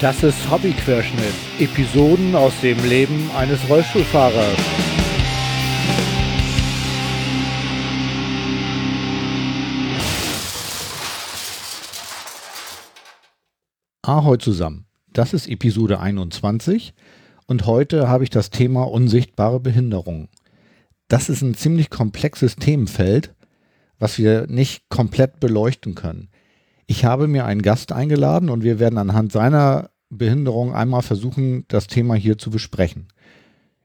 Das ist Hobbyquerschnitt. Episoden aus dem Leben eines Rollstuhlfahrers. Ahoi zusammen. Das ist Episode 21 und heute habe ich das Thema unsichtbare Behinderung. Das ist ein ziemlich komplexes Themenfeld, was wir nicht komplett beleuchten können. Ich habe mir einen Gast eingeladen und wir werden anhand seiner Behinderung einmal versuchen, das Thema hier zu besprechen.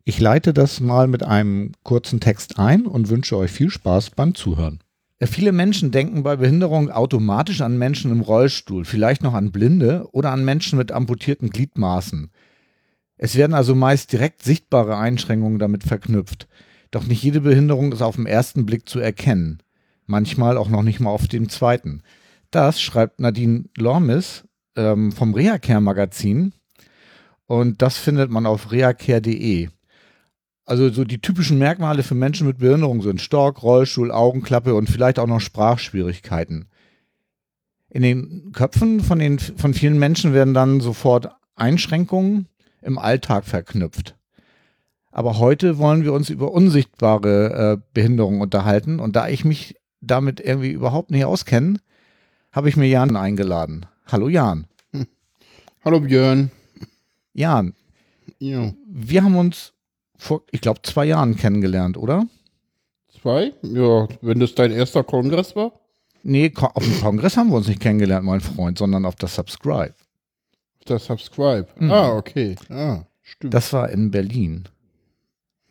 Ich leite das mal mit einem kurzen Text ein und wünsche euch viel Spaß beim Zuhören. Viele Menschen denken bei Behinderung automatisch an Menschen im Rollstuhl, vielleicht noch an Blinde oder an Menschen mit amputierten Gliedmaßen. Es werden also meist direkt sichtbare Einschränkungen damit verknüpft. Doch nicht jede Behinderung ist auf den ersten Blick zu erkennen. Manchmal auch noch nicht mal auf dem zweiten. Das schreibt Nadine Lormis ähm, vom Reacare Magazin und das findet man auf reacare.de. Also so die typischen Merkmale für Menschen mit Behinderung sind Stock, Rollstuhl, Augenklappe und vielleicht auch noch Sprachschwierigkeiten. In den Köpfen von, den, von vielen Menschen werden dann sofort Einschränkungen im Alltag verknüpft. Aber heute wollen wir uns über unsichtbare äh, Behinderungen unterhalten und da ich mich damit irgendwie überhaupt nicht auskenne, habe ich mir Jan eingeladen. Hallo Jan. Hallo Björn. Jan. Ja. Wir haben uns vor, ich glaube, zwei Jahren kennengelernt, oder? Zwei? Ja, wenn das dein erster Kongress war? Nee, auf dem Kongress haben wir uns nicht kennengelernt, mein Freund, sondern auf das Subscribe. Das Subscribe. Mhm. Ah, okay. Ah, stimmt. Das war in Berlin.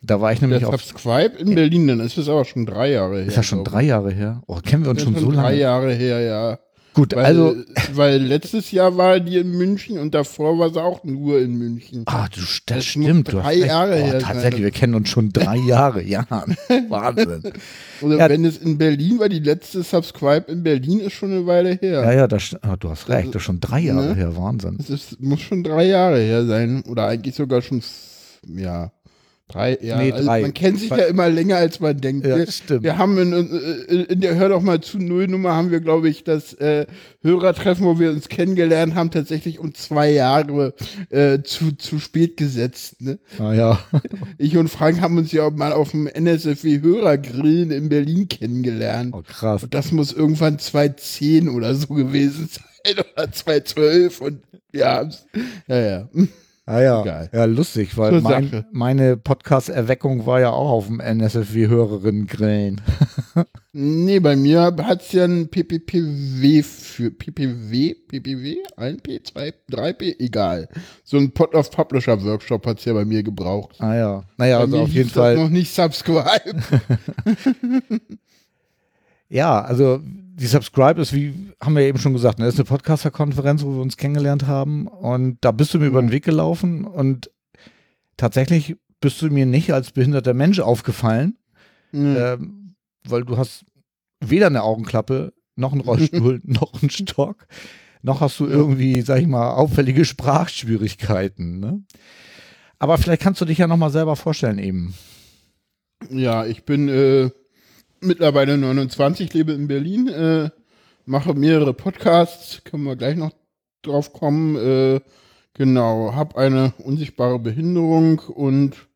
Da war ich nämlich Der Subscribe in Berlin, dann ist es aber schon drei Jahre her. Ist das schon drei Jahre her? Oh, kennen wir uns schon, schon so lange? Drei Jahre her, ja. Gut, weil, also. Weil letztes Jahr war die in München und davor war sie auch nur in München. Ah, du, das, das stimmt. Drei Jahre her. Tatsächlich, sein. wir kennen uns schon drei Jahre. Ja, Wahnsinn. Oder ja, wenn es in Berlin war, die letzte Subscribe in Berlin ist schon eine Weile her. Ja, ja, das, oh, du hast recht. Das ist schon drei Jahre ne? her. Wahnsinn. Das muss schon drei Jahre her sein. Oder eigentlich sogar schon, ja. Drei, ja. Nee, also drei. man kennt sich ja immer länger, als man denkt. Ja, stimmt. Wir haben in, in, der Hör doch mal zu Nullnummer haben wir, glaube ich, das äh, Hörertreffen, wo wir uns kennengelernt haben, tatsächlich um zwei Jahre äh, zu, zu spät gesetzt. Ne? Ah ja. Ich und Frank haben uns ja auch mal auf dem NSFW Hörergrillen in Berlin kennengelernt. Oh krass. Und das muss irgendwann 2010 oder so gewesen sein oder 2012 und ja, ja, ja. Ah ja, ja, lustig, weil mein, meine Podcast-Erweckung war ja auch auf dem NSFW-Hörerinnen-Grillen. nee, bei mir hat es ja ein PPPW für PPW, PPW, 1P, 2, 3P, egal. So ein Pot of Publisher Workshop hat es ja bei mir gebraucht. Ah ja, naja, also auf jeden Fall. noch nicht subscribe. ja, also die Subscribe ist, wie haben wir eben schon gesagt, ne, ist eine Podcaster-Konferenz, wo wir uns kennengelernt haben. Und da bist du mir über den Weg gelaufen und tatsächlich bist du mir nicht als behinderter Mensch aufgefallen, mhm. ähm, weil du hast weder eine Augenklappe, noch einen Rollstuhl, noch einen Stock, noch hast du irgendwie, sag ich mal, auffällige Sprachschwierigkeiten. Ne? Aber vielleicht kannst du dich ja nochmal selber vorstellen eben. Ja, ich bin äh mittlerweile 29, lebe in Berlin, äh, mache mehrere Podcasts, können wir gleich noch drauf kommen. Äh, genau, habe eine unsichtbare Behinderung und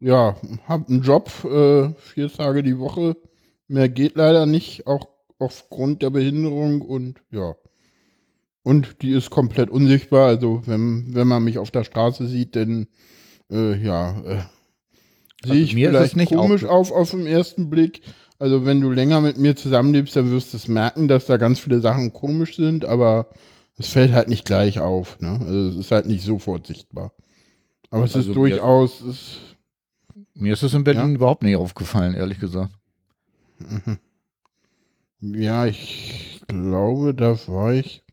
ja, habe einen Job, äh, vier Tage die Woche. Mehr geht leider nicht, auch aufgrund der Behinderung und ja. Und die ist komplett unsichtbar. Also wenn, wenn man mich auf der Straße sieht, dann äh, ja, äh, sehe ich also vielleicht nicht komisch auf auf den ersten Blick. Also wenn du länger mit mir zusammenlebst, dann wirst du es merken, dass da ganz viele Sachen komisch sind, aber es fällt halt nicht gleich auf. Ne? Also es ist halt nicht sofort sichtbar. Aber es also ist durchaus. Mir, ist, mir ist es in Berlin ja? überhaupt nicht aufgefallen, ehrlich gesagt. Mhm. Ja, ich glaube, da war ich.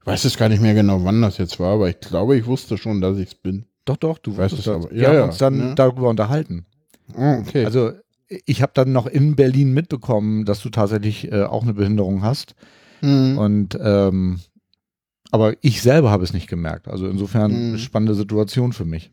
Ich weiß es gar nicht mehr genau, wann das jetzt war, aber ich glaube, ich wusste schon, dass ich es bin. Doch, doch, du weißt es aber. Ja, wir haben ja, uns dann ne? darüber unterhalten. Oh, okay. Also ich habe dann noch in Berlin mitbekommen, dass du tatsächlich äh, auch eine Behinderung hast. Mhm. Und ähm, aber ich selber habe es nicht gemerkt. Also insofern mhm. spannende Situation für mich.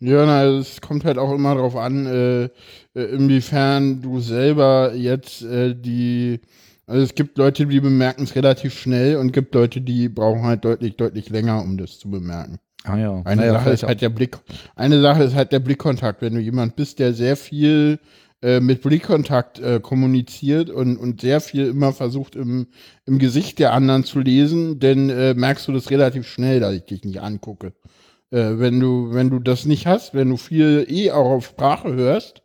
Ja, na, es kommt halt auch immer darauf an, äh, äh, inwiefern du selber jetzt äh, die, Also es gibt Leute, die bemerken es relativ schnell und gibt Leute, die brauchen halt deutlich, deutlich länger, um das zu bemerken. Ah ja. Eine Naja, Sache ist halt der Blick, eine Sache ist halt der Blickkontakt. Wenn du jemand bist, der sehr viel äh, mit Blickkontakt äh, kommuniziert und, und sehr viel immer versucht im, im Gesicht der anderen zu lesen, dann äh, merkst du das relativ schnell, dass ich dich nicht angucke. Äh, wenn du, wenn du das nicht hast, wenn du viel eh auch auf Sprache hörst,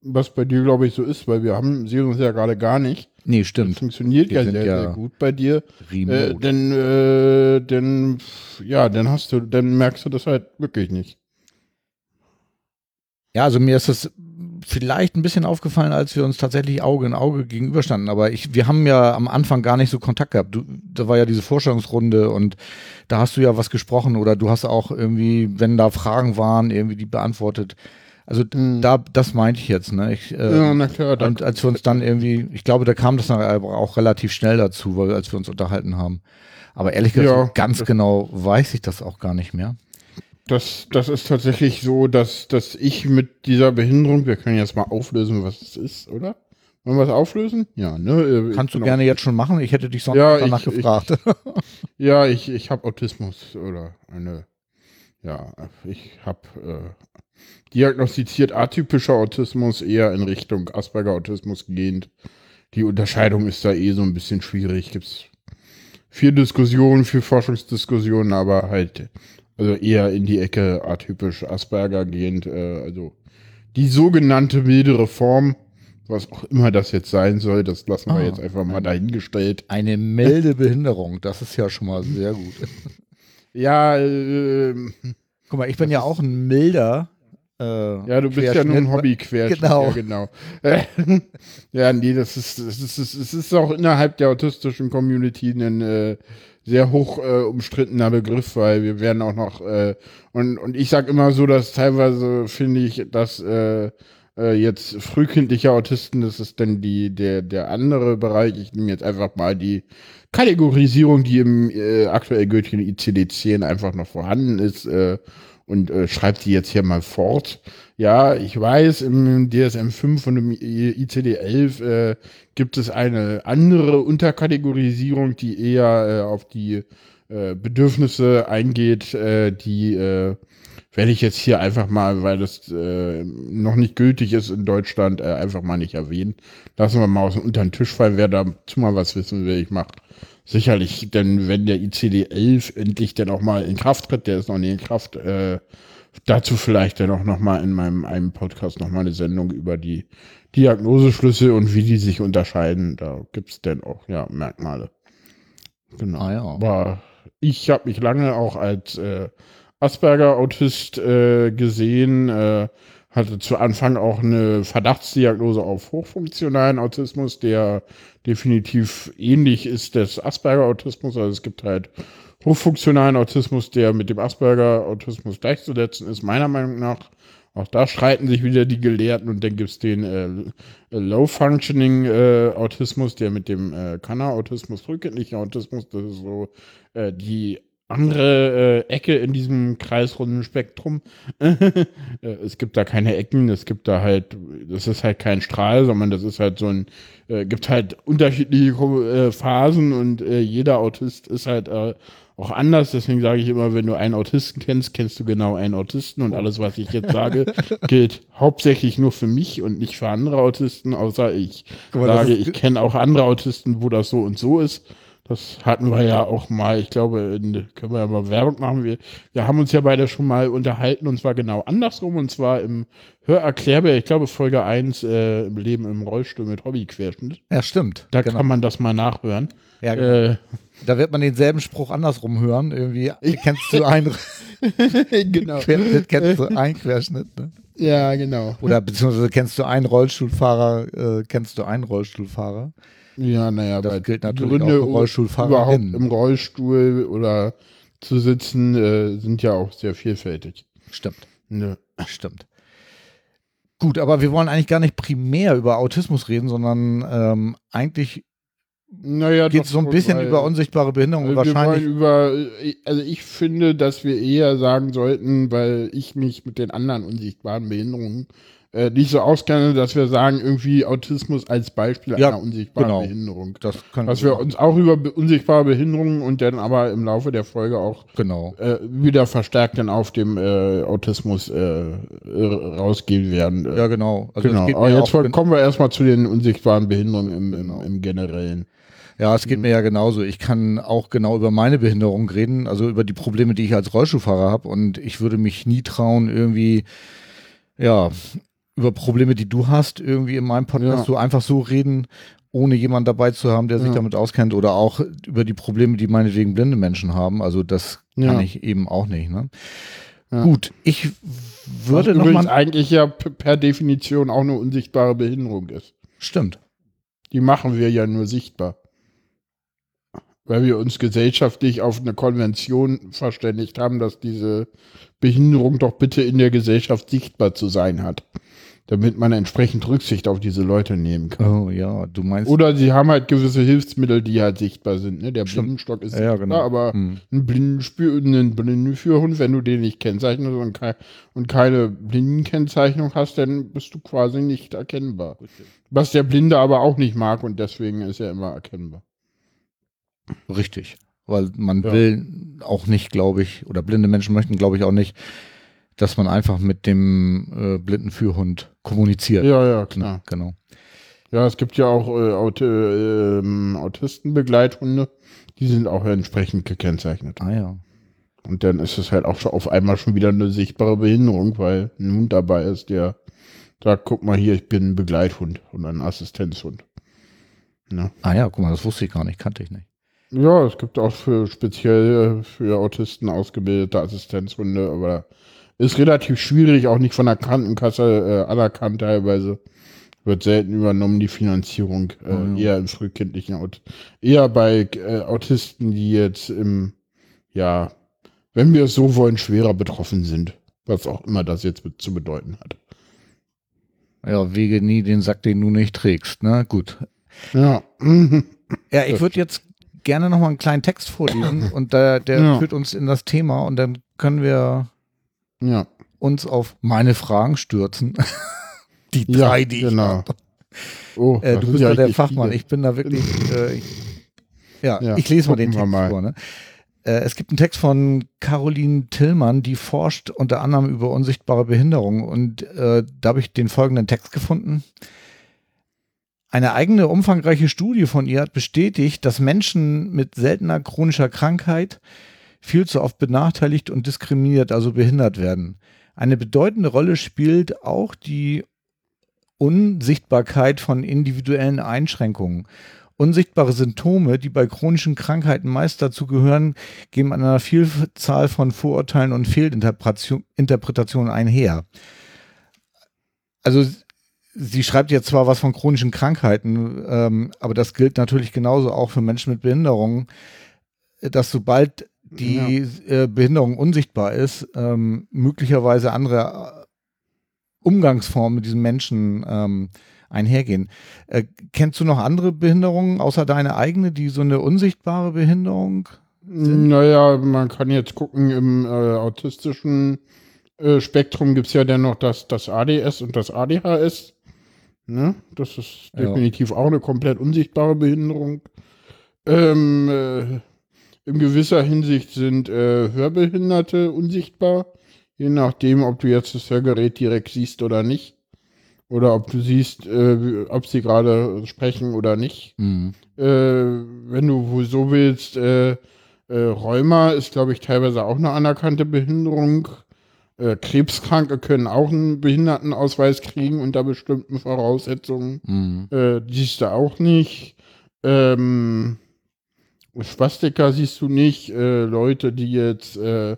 was bei dir glaube ich so ist, weil wir haben, sehen uns ja gerade gar nicht. nee, Das stimmt. funktioniert Wir ja sehr, ja sehr gut bei dir. Äh, Remote. dann, äh, dann, ja, dann hast du, dann merkst du das halt wirklich nicht. Ja, also mir ist das vielleicht ein bisschen aufgefallen, als wir uns tatsächlich Auge in Auge gegenüberstanden. Aber ich, wir haben ja am Anfang gar nicht so Kontakt gehabt. Du, da war ja diese Vorstellungsrunde und da hast du ja was gesprochen oder du hast auch irgendwie, wenn da Fragen waren, irgendwie die beantwortet. Also Mhm. da, das meinte ich jetzt. Ne? Ich, äh, ja, na klar. Da, und als wir uns dann irgendwie, ich glaube, da kam das dann aber auch relativ schnell dazu, weil als wir uns unterhalten haben. Aber ehrlich gesagt, Ja. ganz genau weiß ich das auch gar nicht mehr. Das, das ist tatsächlich so, dass, dass ich mit dieser Behinderung, wir können jetzt mal auflösen, was es ist, oder? Wollen wir es auflösen? Ja, ne? äh, ich Kannst du gerne jetzt schon machen? Ich hätte dich sonst Ja, danach ich- ich- gefragt. Auch, ja, ich, ich habe Autismus oder eine, ja, ich habe äh, diagnostiziert atypischer Autismus eher in Richtung Asperger-Autismus gehend. Die Unterscheidung ist da eh so ein bisschen schwierig. Gibt's viel Diskussionen, viel Forschungsdiskussionen, aber halt, also eher in die Ecke atypisch Asperger gehend, äh, also die sogenannte mildere Form, was auch immer das jetzt sein soll, das lassen wir Ah, jetzt einfach mal dahingestellt. Eine milde Behinderung, das ist ja schon mal sehr gut. Ja, äh, Guck mal, ich bin ja auch ein milder. Äh, ja, du bist ja nur ein Querschnitt. Hobby-Querschnitt. Genau. Ja, genau. Äh, ja, nee, das ist, das ist, das ist auch innerhalb der autistischen Community ein äh, sehr hoch äh, umstrittener Begriff, weil wir werden auch noch, äh, und, und ich sag immer so, dass teilweise finde ich, dass äh, äh, jetzt frühkindliche Autisten, das ist dann die, der, der andere Bereich. Ich nehme jetzt einfach mal die Kategorisierung, die im äh, aktuell gültigen ICD-10 einfach noch vorhanden ist, äh, und äh, schreibt die jetzt hier mal fort. Ja, ich weiß, im DSM-5 und im ICD-11 äh, gibt es eine andere Unterkategorisierung, die eher äh, auf die äh, Bedürfnisse eingeht, äh, die äh, werde ich jetzt hier einfach mal, weil das äh, noch nicht gültig ist in Deutschland, äh, einfach mal nicht erwähnen. Lassen wir mal aus dem unter den Tisch fallen, wer dazu mal was wissen will, ich mache sicherlich, denn wenn der ICD-11 endlich dann auch mal in Kraft tritt, der ist noch nicht in Kraft, äh, dazu vielleicht dann auch noch mal in meinem einem Podcast noch mal eine Sendung über die Diagnoseschlüssel und wie die sich unterscheiden. Da gibt's dann auch ja Merkmale. Genau. Ah ja. Aber ich habe mich lange auch als äh, Asperger-Autist äh, gesehen, äh, hatte zu Anfang auch eine Verdachtsdiagnose auf hochfunktionalen Autismus, der definitiv ähnlich ist des Asperger-Autismus. Also es gibt halt hochfunktionalen Autismus, der mit dem Asperger-Autismus gleichzusetzen ist, meiner Meinung nach. Auch da streiten sich wieder die Gelehrten und dann gibt es den äh, Low-Functioning-Autismus, der mit dem äh, Kanner-Autismus, frühkindlichen Autismus, das ist so äh, die andere äh, Ecke in diesem kreisrunden Spektrum. äh, es gibt da keine Ecken, es gibt da halt, das ist halt kein Strahl, sondern das ist halt so ein, äh, gibt halt unterschiedliche äh, Phasen und äh, jeder Autist ist halt äh, auch anders. Deswegen sage ich immer, wenn du einen Autisten kennst, kennst du genau einen Autisten und alles, was ich jetzt sage, gilt hauptsächlich nur für mich und nicht für andere Autisten, außer ich mal, sage, ich kenne auch andere Autisten, wo das so und so ist. Das hatten wir ja auch mal, ich glaube, können wir ja mal Werbung machen. Wir, wir haben uns ja beide schon mal unterhalten und zwar genau andersrum und zwar im Hörerklärbär, ich glaube Folge 1 äh, im Leben im Rollstuhl mit Hobbyquerschnitt. Ja, stimmt. Da genau. kann man das mal nachhören. ja, genau. Äh, Da wird man denselben Spruch andersrum hören. Irgendwie kennst du einen genau. Querschnitt, kennst du einen Querschnitt. Ne? Ja, genau. Oder beziehungsweise kennst du einen Rollstuhlfahrer, äh, kennst du einen Rollstuhlfahrer. Ja, naja, Das gilt natürlich Gründe, auch für Rollstuhlfahrer überhaupt hin. im Rollstuhl oder zu sitzen, äh, sind ja auch sehr vielfältig. Stimmt, Ne. stimmt. Gut, aber wir wollen eigentlich gar nicht primär über Autismus reden, sondern ähm, eigentlich Naja, geht es so ein bisschen weil- über unsichtbare Behinderung. Also und wir wahrscheinlich wollen über, also ich finde, dass wir eher sagen sollten, weil ich mich mit den anderen unsichtbaren Behinderungen äh, nicht so auskennen, dass wir sagen, irgendwie Autismus als Beispiel Ja, einer unsichtbaren genau. Behinderung. Das Dass wir uns auch über be- unsichtbare Behinderungen und dann aber im Laufe der Folge auch genau. äh, wieder verstärkt dann auf dem äh, Autismus äh, rausgehen werden. Äh, Ja, genau. Also genau. Aber jetzt auch, kommen wir erstmal zu den unsichtbaren Behinderungen im, im, Genau. im Generellen. ja, es geht mir ja genauso. Ich kann auch genau über meine Behinderung reden, also über die Probleme, die ich als Rollstuhlfahrer habe. Und ich würde mich nie trauen, irgendwie, ja, über Probleme, die du hast, irgendwie in meinem Podcast Ja. so einfach so reden, ohne jemanden dabei zu haben, der sich Ja. damit auskennt. Oder auch über die Probleme, die meinetwegen blinde Menschen haben. Also das kann Ja. ich eben auch nicht. Ne? Gut, ich würde Was noch mal. eigentlich ja per Definition auch eine unsichtbare Behinderung ist. Stimmt. Die machen wir ja nur sichtbar. Weil wir uns gesellschaftlich auf eine Konvention verständigt haben, dass diese Behinderung doch bitte in der Gesellschaft sichtbar zu sein hat. Damit man entsprechend Rücksicht auf diese Leute nehmen kann. Oh ja, du meinst. Oder sie haben halt gewisse Hilfsmittel, die halt sichtbar sind. Ne? Der Stimmt. Blindenstock ist Ja, sichtbar, genau. aber Hm. ein einen Blindenführhund, wenn du den nicht kennzeichnest und, kei und keine Blindenkennzeichnung hast, dann bist du quasi nicht erkennbar. Was der Blinde aber auch nicht mag und deswegen ist er immer erkennbar. Richtig. Weil man Ja. will auch nicht, glaube ich, oder blinde Menschen möchten, glaube ich, auch nicht, dass man einfach mit dem äh, blinden Führhund kommuniziert. Ja, ja, klar. Genau. Ja, es gibt ja auch äh, Aut äh, ähm, Autistenbegleithunde, die sind auch entsprechend gekennzeichnet. Ah ja. Und dann ist es halt auch schon auf einmal schon wieder eine sichtbare Behinderung, weil ein Hund dabei ist, der sagt, guck mal hier, ich bin ein Begleithund und ein Assistenzhund. Ne? Ah ja, guck mal, das wusste ich gar nicht, kannte ich nicht. Ja, es gibt auch für speziell für Autisten ausgebildete Assistenzhunde, aber ist relativ schwierig, auch nicht von der Krankenkasse äh, anerkannt teilweise. Wird selten übernommen, die Finanzierung, äh, ja. eher im frühkindlichen Aut eher bei äh, Autisten, die jetzt im, ja, wenn wir es so wollen, schwerer betroffen sind. Was auch immer das jetzt zu bedeuten hat. Ja, wege nie den Sack, den du nicht trägst. Ne, gut. Ja. Ja, ich würde jetzt gerne noch mal einen kleinen Text vorlesen und der, der Ja. führt uns in das Thema und dann können wir ja. uns auf meine Fragen stürzen. die Ja, drei, die ich genau. Oh, Äh, du bist ja ja der Fachmann. viele. Ich bin da wirklich. Äh, ich, ja, Ja, ich lese mal den Text mal. vor. Ne? Äh, es gibt einen Text von Caroline Tillmann, die forscht unter anderem über unsichtbare Behinderung. Und äh, da habe ich den folgenden Text gefunden. Eine eigene umfangreiche Studie von ihr hat bestätigt, dass Menschen mit seltener chronischer Krankheit viel zu oft benachteiligt und diskriminiert, also behindert werden. Eine bedeutende Rolle spielt auch die Unsichtbarkeit von individuellen Einschränkungen. Unsichtbare Symptome, die bei chronischen Krankheiten meist dazu gehören, gehen an einer Vielzahl von Vorurteilen und Fehlinterpretation- Interpretationen einher. Also sie schreibt jetzt zwar was von chronischen Krankheiten, ähm, aber das gilt natürlich genauso auch für Menschen mit Behinderungen, dass sobald die äh, Behinderung unsichtbar ist, ähm, möglicherweise andere äh, Umgangsformen mit diesen Menschen ähm, einhergehen. Äh, kennst du noch andere Behinderungen außer deine eigene, die so eine unsichtbare Behinderung sind? Naja, man kann jetzt gucken, im äh, autistischen äh, Spektrum gibt es ja dann noch das, das ADS und das ADHS. Ne? Das ist Ja. definitiv auch eine komplett unsichtbare Behinderung. Ähm, äh, in gewisser Hinsicht sind äh, Hörbehinderte unsichtbar, je nachdem, ob du jetzt das Hörgerät direkt siehst oder nicht. Oder ob du siehst, äh, ob sie gerade sprechen oder nicht Mhm. äh, wenn du so willst, äh, äh, Rheuma ist, glaube ich, teilweise auch eine anerkannte Behinderung. Äh, Krebskranke können auch einen Behindertenausweis kriegen unter bestimmten Voraussetzungen. Mhm. Äh, die siehst du auch nicht. Ähm, Spastiker siehst du nicht. Äh, Leute, die jetzt äh, äh,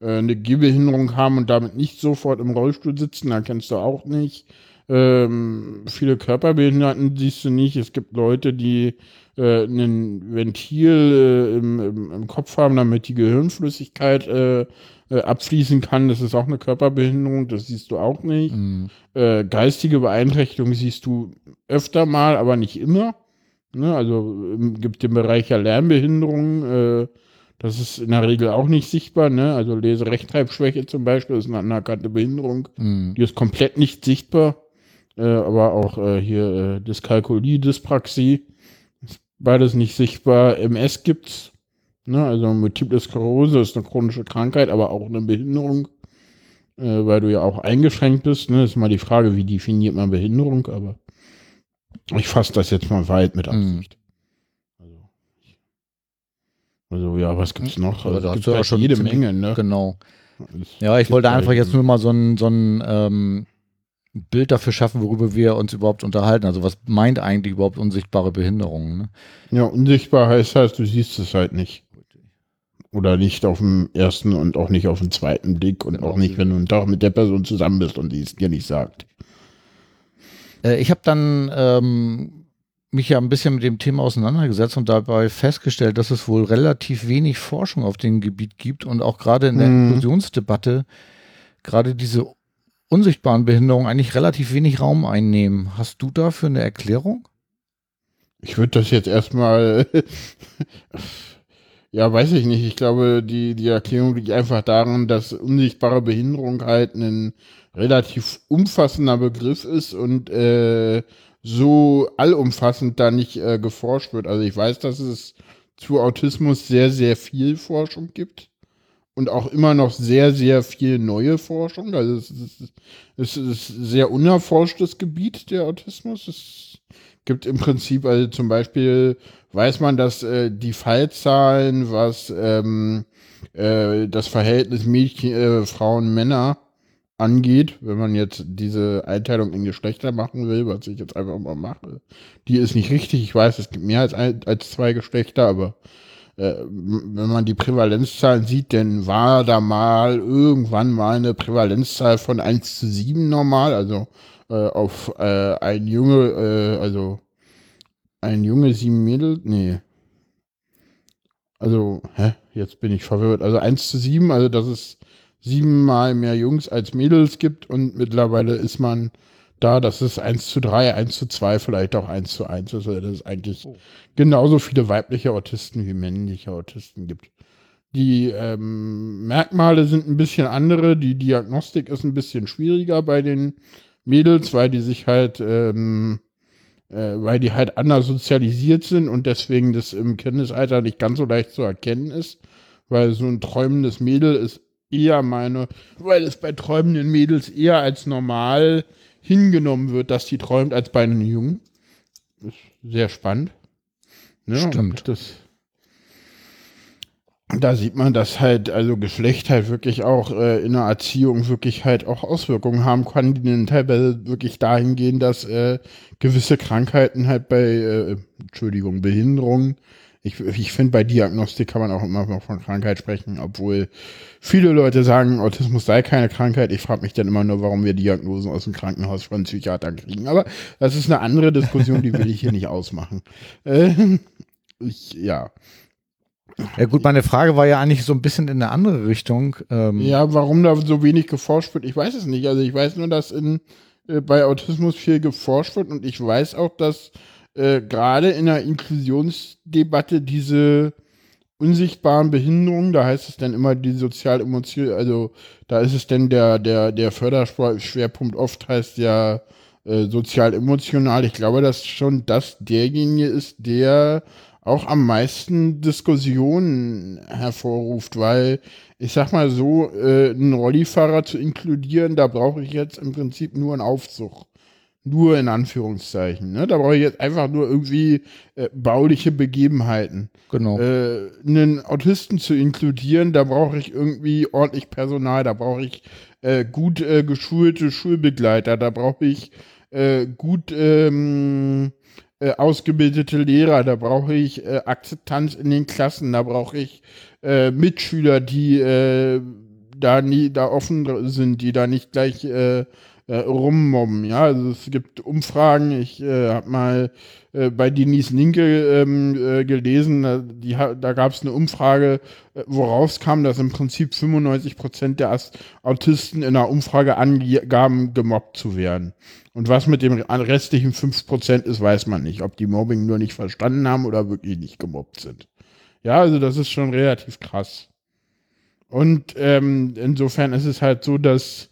eine Gehbehinderung haben und damit nicht sofort im Rollstuhl sitzen, da kennst du auch nicht. Ähm, viele Körperbehinderten siehst du nicht. Es gibt Leute, die äh, ein Ventil äh, im, im, im Kopf haben, damit die Gehirnflüssigkeit äh, äh, abfließen kann. Das ist auch eine Körperbehinderung, das siehst du auch nicht. Mhm. Äh, geistige Beeinträchtigung siehst du öfter mal, aber nicht immer. Ne? Also ähm, gibt den Bereich ja Lernbehinderung. Äh, Das ist in der Regel auch nicht sichtbar, ne? Also Leserechtschreibschwäche zum Beispiel ist eine anerkannte Behinderung. Mhm. Die ist komplett nicht sichtbar. Äh, aber auch äh, hier äh, Dyskalkulie, Dyspraxie, ist beides nicht sichtbar. MS gibt's, ne? Also Multiple Sklerose ist eine chronische Krankheit, aber auch eine Behinderung, äh, weil du ja auch eingeschränkt bist. Ne? Ist mal die Frage, wie definiert man Behinderung, aber ich fasse das jetzt mal weit mit mhm. Absicht. Also ja, was gibt's noch? Also, da hast du ja schon jede Menge, ne? Genau. Ja, ich wollte einfach jetzt nur mal so ein, so ein ähm, Bild dafür schaffen, worüber wir uns überhaupt unterhalten. Also was meint eigentlich überhaupt unsichtbare Behinderung? Ne? Ja, unsichtbar heißt halt, du siehst es halt nicht. Oder nicht auf dem ersten und auch nicht auf dem zweiten Blick und genau. auch nicht, wenn du einen Tag mit der Person zusammen bist und die es dir nicht sagt. Äh, ich habe dann ähm, mich ja ein bisschen mit dem Thema auseinandergesetzt und dabei festgestellt, dass es wohl relativ wenig Forschung auf dem Gebiet gibt und auch gerade in der mhm. Inklusionsdebatte gerade diese unsichtbaren Behinderungen eigentlich relativ wenig Raum einnehmen. Hast du dafür eine Erklärung? Ich würde das jetzt erstmal, ja, weiß ich nicht. Ich glaube, die, die Erklärung liegt einfach daran, dass unsichtbare Behinderung halt ein relativ umfassender Begriff ist und äh, so allumfassend da nicht äh, geforscht wird. Also ich weiß, dass es zu Autismus sehr, sehr viel Forschung gibt und auch immer noch sehr, sehr viel neue Forschung. Also es ist, es ist sehr unerforschtes Gebiet, der Autismus. Es gibt im Prinzip, also zum Beispiel weiß man, dass äh, die Fallzahlen, was ähm, äh, das Verhältnis Mädchen, äh, Frauen, Männer angeht, wenn man jetzt diese Einteilung in Geschlechter machen will, was ich jetzt einfach mal mache, die ist nicht richtig. Ich weiß, es gibt mehr als, ein, als zwei Geschlechter, aber äh, wenn man die Prävalenzzahlen sieht, dann war da mal irgendwann mal eine Prävalenzzahl von 1 zu 7 normal, also äh, auf äh, ein Junge, äh, also ein Junge, sieben Mädel, nee. Also, hä, jetzt bin ich verwirrt. Also 1 zu 7, also das ist siebenmal mehr Jungs als Mädels gibt und mittlerweile ist man da, dass es 1 zu 3, 1 zu 2, vielleicht auch 1 zu 1 ist. Also dass es eigentlich oh. genauso viele weibliche Autisten wie männliche Autisten gibt. Die ähm, Merkmale sind ein bisschen andere. Die Diagnostik ist ein bisschen schwieriger bei den Mädels, weil die sich halt, ähm, äh, weil die halt anders sozialisiert sind und deswegen das im Kindesalter nicht ganz so leicht zu erkennen ist. Weil so ein träumendes Mädel ist eher meine, weil es bei träumenden Mädels eher als normal hingenommen wird, dass die träumt, als bei einem Jungen. ist sehr spannend. Ja, Stimmt. Das, da sieht man, dass halt, also Geschlecht halt wirklich auch äh, in der Erziehung wirklich halt auch Auswirkungen haben kann, die dann teilweise wirklich dahin gehen, dass äh, gewisse Krankheiten halt bei, äh, Entschuldigung, Behinderungen ich, ich finde, bei Diagnostik kann man auch immer noch von Krankheit sprechen, obwohl viele Leute sagen, Autismus sei keine Krankheit. Ich frage mich dann immer nur, warum wir Diagnosen aus dem Krankenhaus von Psychiatern kriegen. Aber das ist eine andere Diskussion, die will ich hier nicht ausmachen. Äh, ich, ja. Ja gut, meine Frage war ja eigentlich so ein bisschen in eine andere Richtung. Ähm ja, warum da so wenig geforscht wird, ich weiß es nicht. Also ich weiß nur, dass in, äh, bei Autismus viel geforscht wird und ich weiß auch, dass äh, gerade in der Inklusionsdebatte diese unsichtbaren Behinderungen, da heißt es dann immer die sozial emotional, also da ist es denn der, der, der Förderschwerpunkt oft heißt ja äh, sozial emotional. Ich glaube, dass schon das derjenige ist, der auch am meisten Diskussionen hervorruft, weil ich sag mal so, äh, einen Rollifahrer zu inkludieren, da brauche ich jetzt im Prinzip nur einen Aufzug. Nur in Anführungszeichen. Ne? Da brauche ich jetzt einfach nur irgendwie äh, bauliche Begebenheiten. Genau. Äh, einen Autisten zu inkludieren, da brauche ich irgendwie ordentlich Personal, da brauche ich äh, gut äh, geschulte Schulbegleiter, da brauche ich äh, gut ähm, äh, ausgebildete Lehrer, da brauche ich äh, Akzeptanz in den Klassen, da brauche ich äh, Mitschüler, die äh, da nie da offen sind, die da nicht gleich äh, äh, rummobben. Ja, also es gibt Umfragen. Ich äh, habe mal äh, bei Denise Linke ähm, äh, gelesen, die, da gab es eine Umfrage, äh, woraus kam, dass im Prinzip 95 Prozent der Autisten in einer Umfrage angaben, gemobbt zu werden. Und was mit dem restlichen 5 Prozent ist, weiß man nicht. Ob die Mobbing nur nicht verstanden haben oder wirklich nicht gemobbt sind. Ja, also das ist schon relativ krass. Und ähm, insofern ist es halt so, dass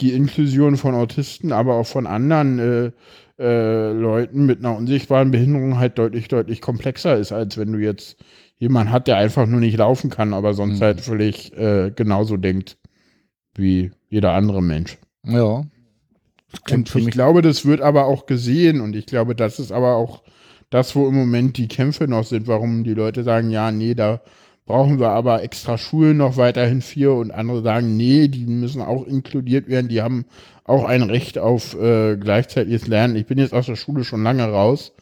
die Inklusion von Autisten, aber auch von anderen äh, äh, Leuten mit einer unsichtbaren Behinderung halt deutlich, deutlich komplexer ist, als wenn du jetzt jemanden hat, der einfach nur nicht laufen kann, aber sonst mhm. halt völlig äh, genauso denkt wie jeder andere Mensch. Ja. Und ich glaube, das wird aber auch gesehen und ich glaube, das ist aber auch das, wo im Moment die Kämpfe noch sind, warum die Leute sagen, ja, nee, da brauchen wir aber extra Schulen noch weiterhin vier und andere sagen, nee, die müssen auch inkludiert werden, die haben auch ein Recht auf äh, gleichzeitiges Lernen. Ich bin jetzt aus der Schule schon lange raus.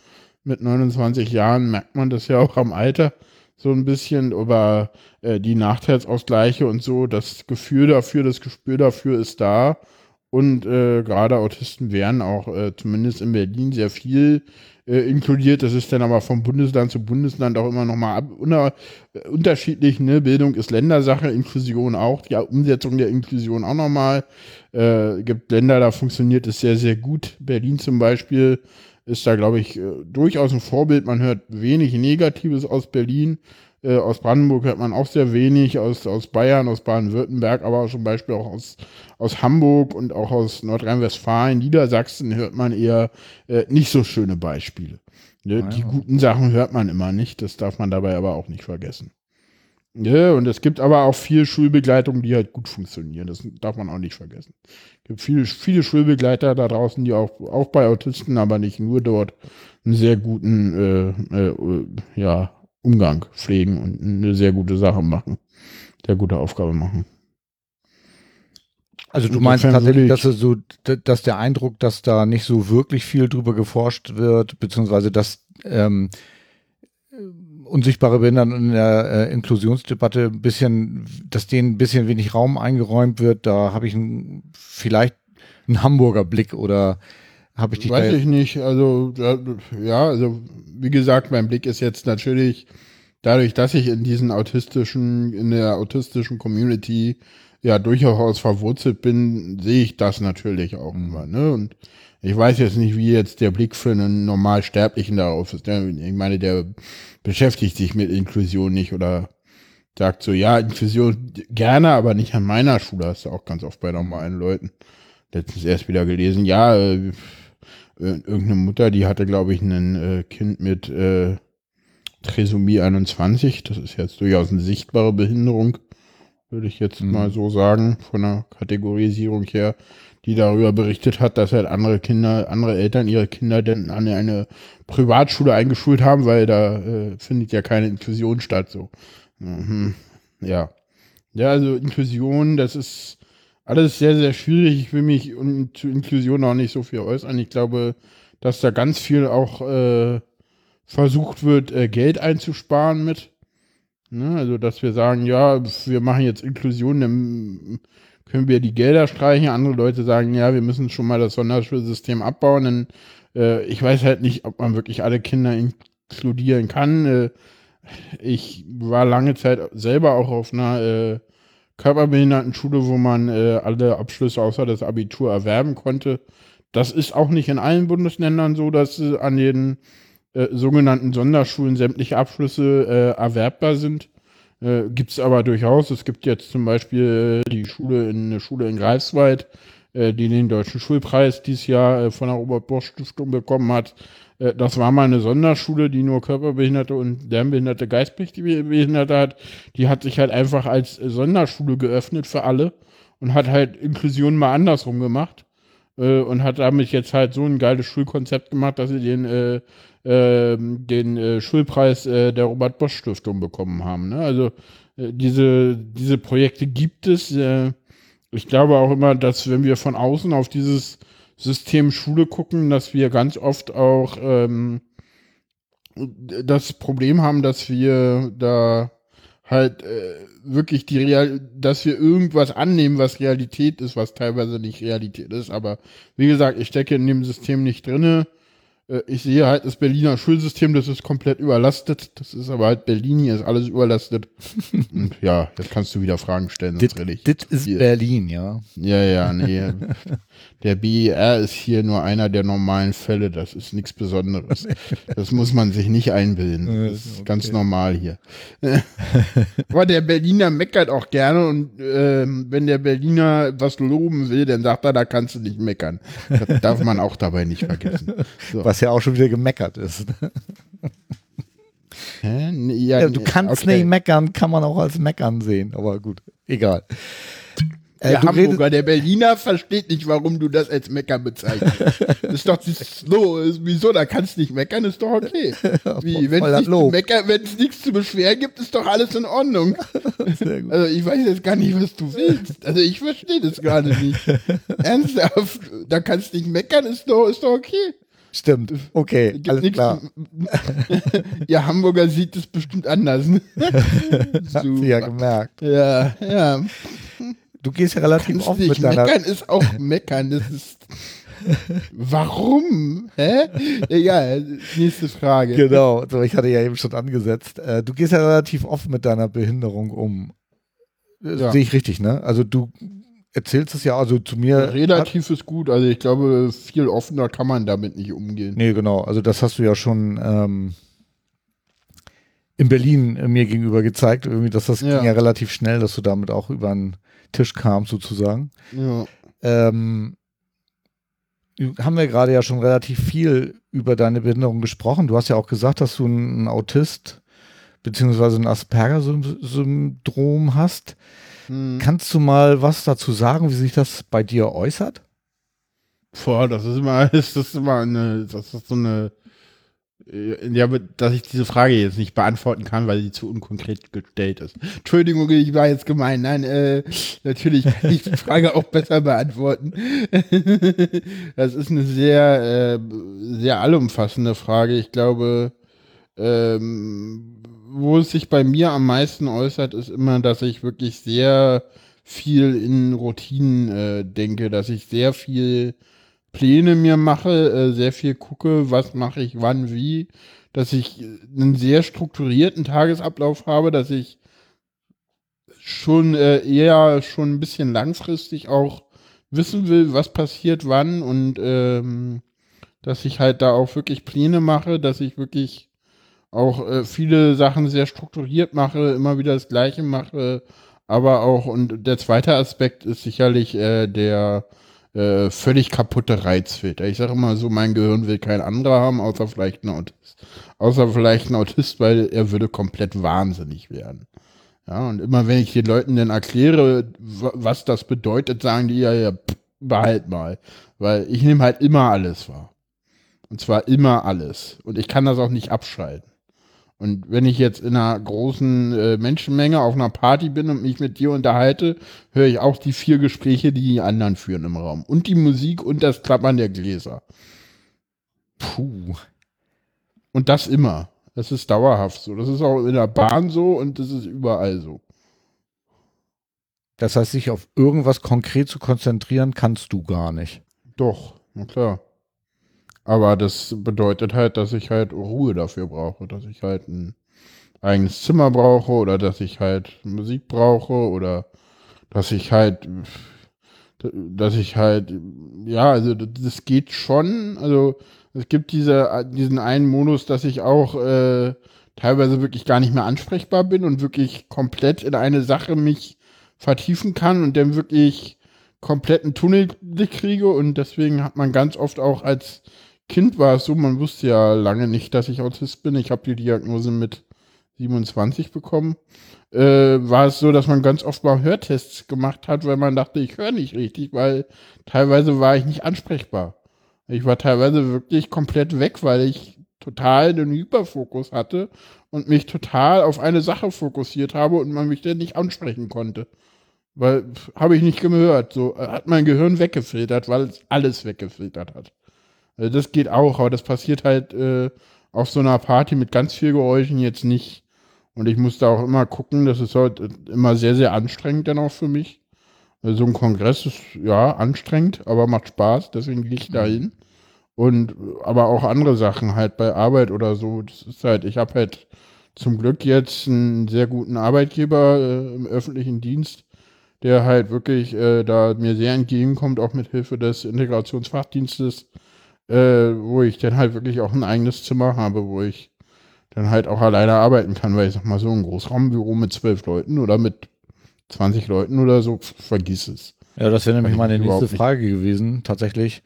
Mit 29 Jahren merkt man das ja auch am Alter so ein bisschen, aber äh, die Nachteilsausgleiche und so, das Gefühl dafür, das Gespür dafür ist da. Und äh, gerade Autisten werden auch äh, zumindest in Berlin sehr viel äh, inkludiert. Das ist dann aber vom Bundesland zu Bundesland auch immer nochmal unter, äh, unterschiedlich. Ne? Bildung ist Ländersache, Inklusion auch, die Umsetzung der Inklusion auch nochmal. Äh, gibt Länder, da funktioniert es sehr, sehr gut. Berlin zum Beispiel ist da, glaube ich, äh, durchaus ein Vorbild. Man hört wenig Negatives aus Berlin. Äh, aus Brandenburg hört man auch sehr wenig, aus, aus Bayern, aus Baden-Württemberg, aber zum Beispiel auch aus, aus Hamburg und auch aus Nordrhein-Westfalen, Niedersachsen hört man eher äh, nicht so schöne Beispiele. Ne? Ah. Die guten Sachen hört man immer nicht, das darf man dabei aber auch nicht vergessen. Ja, und es gibt aber auch viel Schulbegleitung, die halt gut funktionieren. Das darf man auch nicht vergessen. Es gibt viele, viele Schulbegleiter da draußen, die auch, auch bei Autisten, aber nicht nur dort, einen sehr guten äh, äh, ja, Umgang pflegen und eine sehr gute Sache machen. Sehr gute Aufgabe machen. Also du meinst tatsächlich, dass, so, dass der Eindruck, dass da nicht so wirklich viel drüber geforscht wird, beziehungsweise dass ähm, unsichtbare Behinderten in der äh, Inklusionsdebatte ein bisschen, dass denen ein bisschen wenig Raum eingeräumt wird, da habe ich ein, vielleicht einen Hamburger Blick oder habe ich dich Weiß ich nicht. Also, ja, also, wie gesagt, mein Blick ist jetzt natürlich dadurch, dass ich in diesen autistischen, in der autistischen Community ja durchaus verwurzelt bin, sehe ich das natürlich auch immer, ne? Und ich weiß jetzt nicht, wie jetzt der Blick für einen Normalsterblichen darauf ist. Ich meine, der beschäftigt sich mit Inklusion nicht oder sagt so, ja, Inklusion gerne, aber nicht an meiner Schule. Hast du auch ganz oft bei normalen Leuten. Letztens erst wieder gelesen, ja, äh, irgendeine Mutter, die hatte, glaube ich, ein äh, Kind mit äh, Trisomie 21. Das ist jetzt durchaus eine sichtbare Behinderung, würde ich jetzt mhm. mal so sagen, von der Kategorisierung her, die darüber berichtet hat, dass halt andere Kinder, andere Eltern ihre Kinder denn an eine Privatschule eingeschult haben, weil da äh, findet ja keine Inklusion statt. So. Mhm. Ja. Ja, also Inklusion, das ist alles sehr, sehr schwierig. Ich will mich zu Inklusion auch nicht so viel äußern. Ich glaube, dass da ganz viel auch äh, versucht wird, äh, Geld einzusparen mit. Ne? Also, dass wir sagen, ja, wir machen jetzt Inklusion, dann können wir die Gelder streichen. Andere Leute sagen, ja, wir müssen schon mal das Sonderschulsystem abbauen. Denn äh, ich weiß halt nicht, ob man wirklich alle Kinder inkludieren kann. Äh, ich war lange Zeit selber auch auf einer äh, Körperbehindertenschule, wo man äh, alle Abschlüsse außer das Abitur erwerben konnte. Das ist auch nicht in allen Bundesländern so, dass äh, an den äh, sogenannten Sonderschulen sämtliche Abschlüsse äh, erwerbbar sind. Äh, gibt es aber durchaus. Es gibt jetzt zum Beispiel äh, die Schule in eine Schule in Greifswald, äh, die den deutschen Schulpreis dieses Jahr äh, von der Robert Bosch Stiftung bekommen hat. Äh, das war mal eine Sonderschule, die nur Körperbehinderte und Lernbehinderte, Geistbehinderte Behinderte hat. Die hat sich halt einfach als Sonderschule geöffnet für alle und hat halt Inklusion mal andersrum gemacht äh, und hat damit jetzt halt so ein geiles Schulkonzept gemacht, dass sie den, äh, äh, den äh, Schulpreis äh, der Robert Bosch Stiftung bekommen haben. Ne? Also äh, diese, diese Projekte gibt es. Ich glaube auch immer, dass wenn wir von außen auf dieses System Schule gucken, dass wir ganz oft auch ähm, das Problem haben, dass wir da halt äh, wirklich die Real, dass wir irgendwas annehmen, was Realität ist, was teilweise nicht Realität ist. Aber wie gesagt, ich stecke in dem System nicht drinne. Äh, ich sehe halt das Berliner Schulsystem, das ist komplett überlastet. Das ist aber halt Berlin, hier ist alles überlastet. Und ja, jetzt kannst du wieder Fragen stellen. Das ist. Berlin, ja. Ja, ja, nee. Der BER ist hier nur einer der normalen Fälle. Das ist nichts Besonderes. Das muss man sich nicht einbilden. Das ist okay. ganz normal hier. aber der Berliner meckert auch gerne und äh, wenn der Berliner was loben will, dann sagt er, da kannst du nicht meckern. Das darf man auch dabei nicht vergessen. So. Was ja auch schon wieder gemeckert ist. Ja, ja, du kannst okay. nicht meckern, kann man auch als meckern sehen, aber gut, egal. Äh, der Hamburger, der Berliner versteht nicht, warum du das als Meckern bezeichnest. das ist doch so, wieso, da kannst du nicht meckern, ist doch okay. Wie, wenn es nichts, nichts zu beschweren gibt, ist doch alles in Ordnung. Also ich weiß jetzt gar nicht, was du willst. Also ich verstehe das gerade nicht. Ernsthaft, da kannst du nicht meckern, ist doch, ist doch okay. Stimmt. Okay, Gibt alles klar. ja, Hamburger sieht es bestimmt anders. Ne? Hat sie ja gemerkt. Ja, ja. Du gehst ja relativ oft mit deiner... Meckern ist auch meckern. Das ist... Warum? Hä? Egal, nächste Frage. Genau, so, ich hatte ja eben schon angesetzt. Äh, du gehst ja relativ oft mit deiner Behinderung um. Ja. Sehe ich richtig, ne? Also du erzählst es ja also zu mir. Relativ ist gut, also ich glaube, viel offener kann man damit nicht umgehen. Nee, genau. Also das hast du ja schon ähm, in Berlin äh, mir gegenüber gezeigt, irgendwie, dass das ja. ging ja relativ schnell, dass du damit auch über einen Tisch kamst, sozusagen. Ja. Ähm, haben wir gerade ja schon relativ viel über deine Behinderung gesprochen. Du hast ja auch gesagt, dass du ein Autist beziehungsweise ein Asperger-Syndrom hast. Hm. Kannst du mal was dazu sagen, wie sich das bei dir äußert? Boah, das ist immer, das ist immer eine, das ist so eine, ja, dass ich diese Frage jetzt nicht beantworten kann, weil sie zu unkonkret gestellt ist. Entschuldigung, ich war jetzt gemein. Nein, äh, natürlich kann ich die Frage auch besser beantworten. das ist eine sehr, äh, sehr allumfassende Frage. Ich glaube, ähm, wo es sich bei mir am meisten äußert, ist immer, dass ich wirklich sehr viel in Routinen äh, denke, dass ich sehr viel Pläne mir mache, äh, sehr viel gucke, was mache ich wann, wie, dass ich einen sehr strukturierten Tagesablauf habe, dass ich schon äh, eher schon ein bisschen langfristig auch wissen will, was passiert wann und ähm, dass ich halt da auch wirklich Pläne mache, dass ich wirklich auch äh, viele Sachen sehr strukturiert mache, immer wieder das Gleiche mache, aber auch, und der zweite Aspekt ist sicherlich äh, der äh, völlig kaputte Reizfilter. Ich sage immer so, mein Gehirn will kein anderer haben, außer vielleicht ein Autist. Außer vielleicht ein Autist, weil er würde komplett wahnsinnig werden. Ja, und immer wenn ich den Leuten dann erkläre, was das bedeutet, sagen die ja, ja, behalt mal. Weil ich nehme halt immer alles wahr. Und zwar immer alles. Und ich kann das auch nicht abschalten. Und wenn ich jetzt in einer großen äh, Menschenmenge auf einer Party bin und mich mit dir unterhalte, höre ich auch die vier Gespräche, die die anderen führen im Raum. Und die Musik und das Klappern der Gläser. Puh. Und das immer. Das ist dauerhaft so. Das ist auch in der Bahn so und das ist überall so. Das heißt, sich auf irgendwas konkret zu konzentrieren, kannst du gar nicht. Doch, na klar. Aber das bedeutet halt, dass ich halt Ruhe dafür brauche, dass ich halt ein eigenes Zimmer brauche oder dass ich halt Musik brauche oder dass ich halt, dass ich halt, ja, also das geht schon. Also es gibt diese, diesen einen Modus, dass ich auch äh, teilweise wirklich gar nicht mehr ansprechbar bin und wirklich komplett in eine Sache mich vertiefen kann und dann wirklich kompletten Tunnel kriege und deswegen hat man ganz oft auch als Kind war es so, man wusste ja lange nicht, dass ich Autist bin. Ich habe die Diagnose mit 27 bekommen. Äh, war es so, dass man ganz oft mal Hörtests gemacht hat, weil man dachte, ich höre nicht richtig, weil teilweise war ich nicht ansprechbar. Ich war teilweise wirklich komplett weg, weil ich total den Hyperfokus hatte und mich total auf eine Sache fokussiert habe und man mich dann nicht ansprechen konnte. Weil habe ich nicht gehört. So hat mein Gehirn weggefiltert, weil es alles weggefiltert hat. Also das geht auch, aber das passiert halt äh, auf so einer Party mit ganz viel Geräuschen jetzt nicht. Und ich muss da auch immer gucken, das ist halt immer sehr, sehr anstrengend dann auch für mich. Also so ein Kongress ist ja anstrengend, aber macht Spaß, deswegen gehe ich da hin. Und aber auch andere Sachen halt bei Arbeit oder so. Das ist halt, ich habe halt zum Glück jetzt einen sehr guten Arbeitgeber äh, im öffentlichen Dienst, der halt wirklich äh, da mir sehr entgegenkommt, auch mit Hilfe des Integrationsfachdienstes, äh, wo ich dann halt wirklich auch ein eigenes Zimmer habe, wo ich dann halt auch alleine arbeiten kann, weil ich sag mal so ein Großraumbüro mit zwölf Leuten oder mit 20 Leuten oder so, vergiss es. Ja, das wäre nämlich meine nächste Frage gewesen, tatsächlich.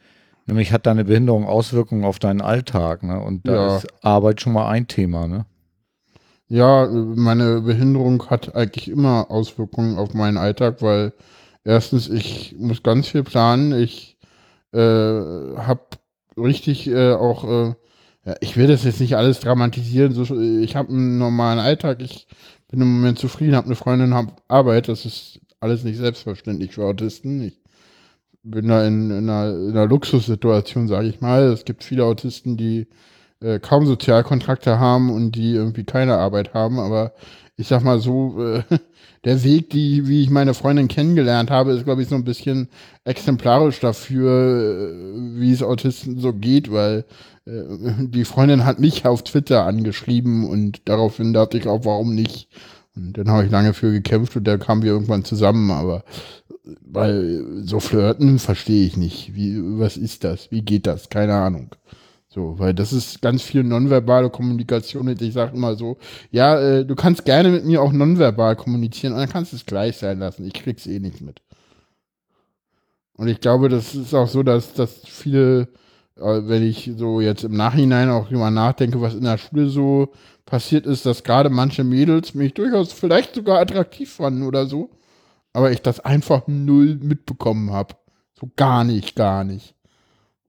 Nämlich hat deine Behinderung Auswirkungen auf deinen Alltag, ne? Und da ja. ist Arbeit schon mal ein Thema, ne? Ja, meine Behinderung hat eigentlich immer Auswirkungen auf meinen Alltag, weil erstens, ich muss ganz viel planen. Ich äh, habe richtig äh, auch, äh, ja, ich will das jetzt nicht alles dramatisieren. So, ich habe einen normalen Alltag. Ich bin im Moment zufrieden, habe eine Freundin, habe Arbeit. Das ist alles nicht selbstverständlich für Autisten. Ich bin da in, in, einer, in einer Luxussituation, sage ich mal. Es gibt viele Autisten, die äh, kaum Sozialkontrakte haben und die irgendwie keine Arbeit haben, aber ich sag mal so, äh, der Weg, die, wie ich meine Freundin kennengelernt habe, ist, glaube ich, so ein bisschen exemplarisch dafür, äh, wie es Autisten so geht, weil äh, die Freundin hat mich auf Twitter angeschrieben und daraufhin dachte ich auch, warum nicht? Und dann habe ich lange für gekämpft und da kamen wir irgendwann zusammen, aber weil so flirten verstehe ich nicht. Wie, was ist das? Wie geht das? Keine Ahnung. So, weil das ist ganz viel nonverbale Kommunikation. Und ich sage immer so, ja, äh, du kannst gerne mit mir auch nonverbal kommunizieren, und dann kannst du es gleich sein lassen. Ich krieg's eh nicht mit. Und ich glaube, das ist auch so, dass, dass viele, äh, wenn ich so jetzt im Nachhinein auch immer nachdenke, was in der Schule so passiert ist, dass gerade manche Mädels mich durchaus vielleicht sogar attraktiv fanden oder so, aber ich das einfach null mitbekommen habe. So gar nicht, gar nicht.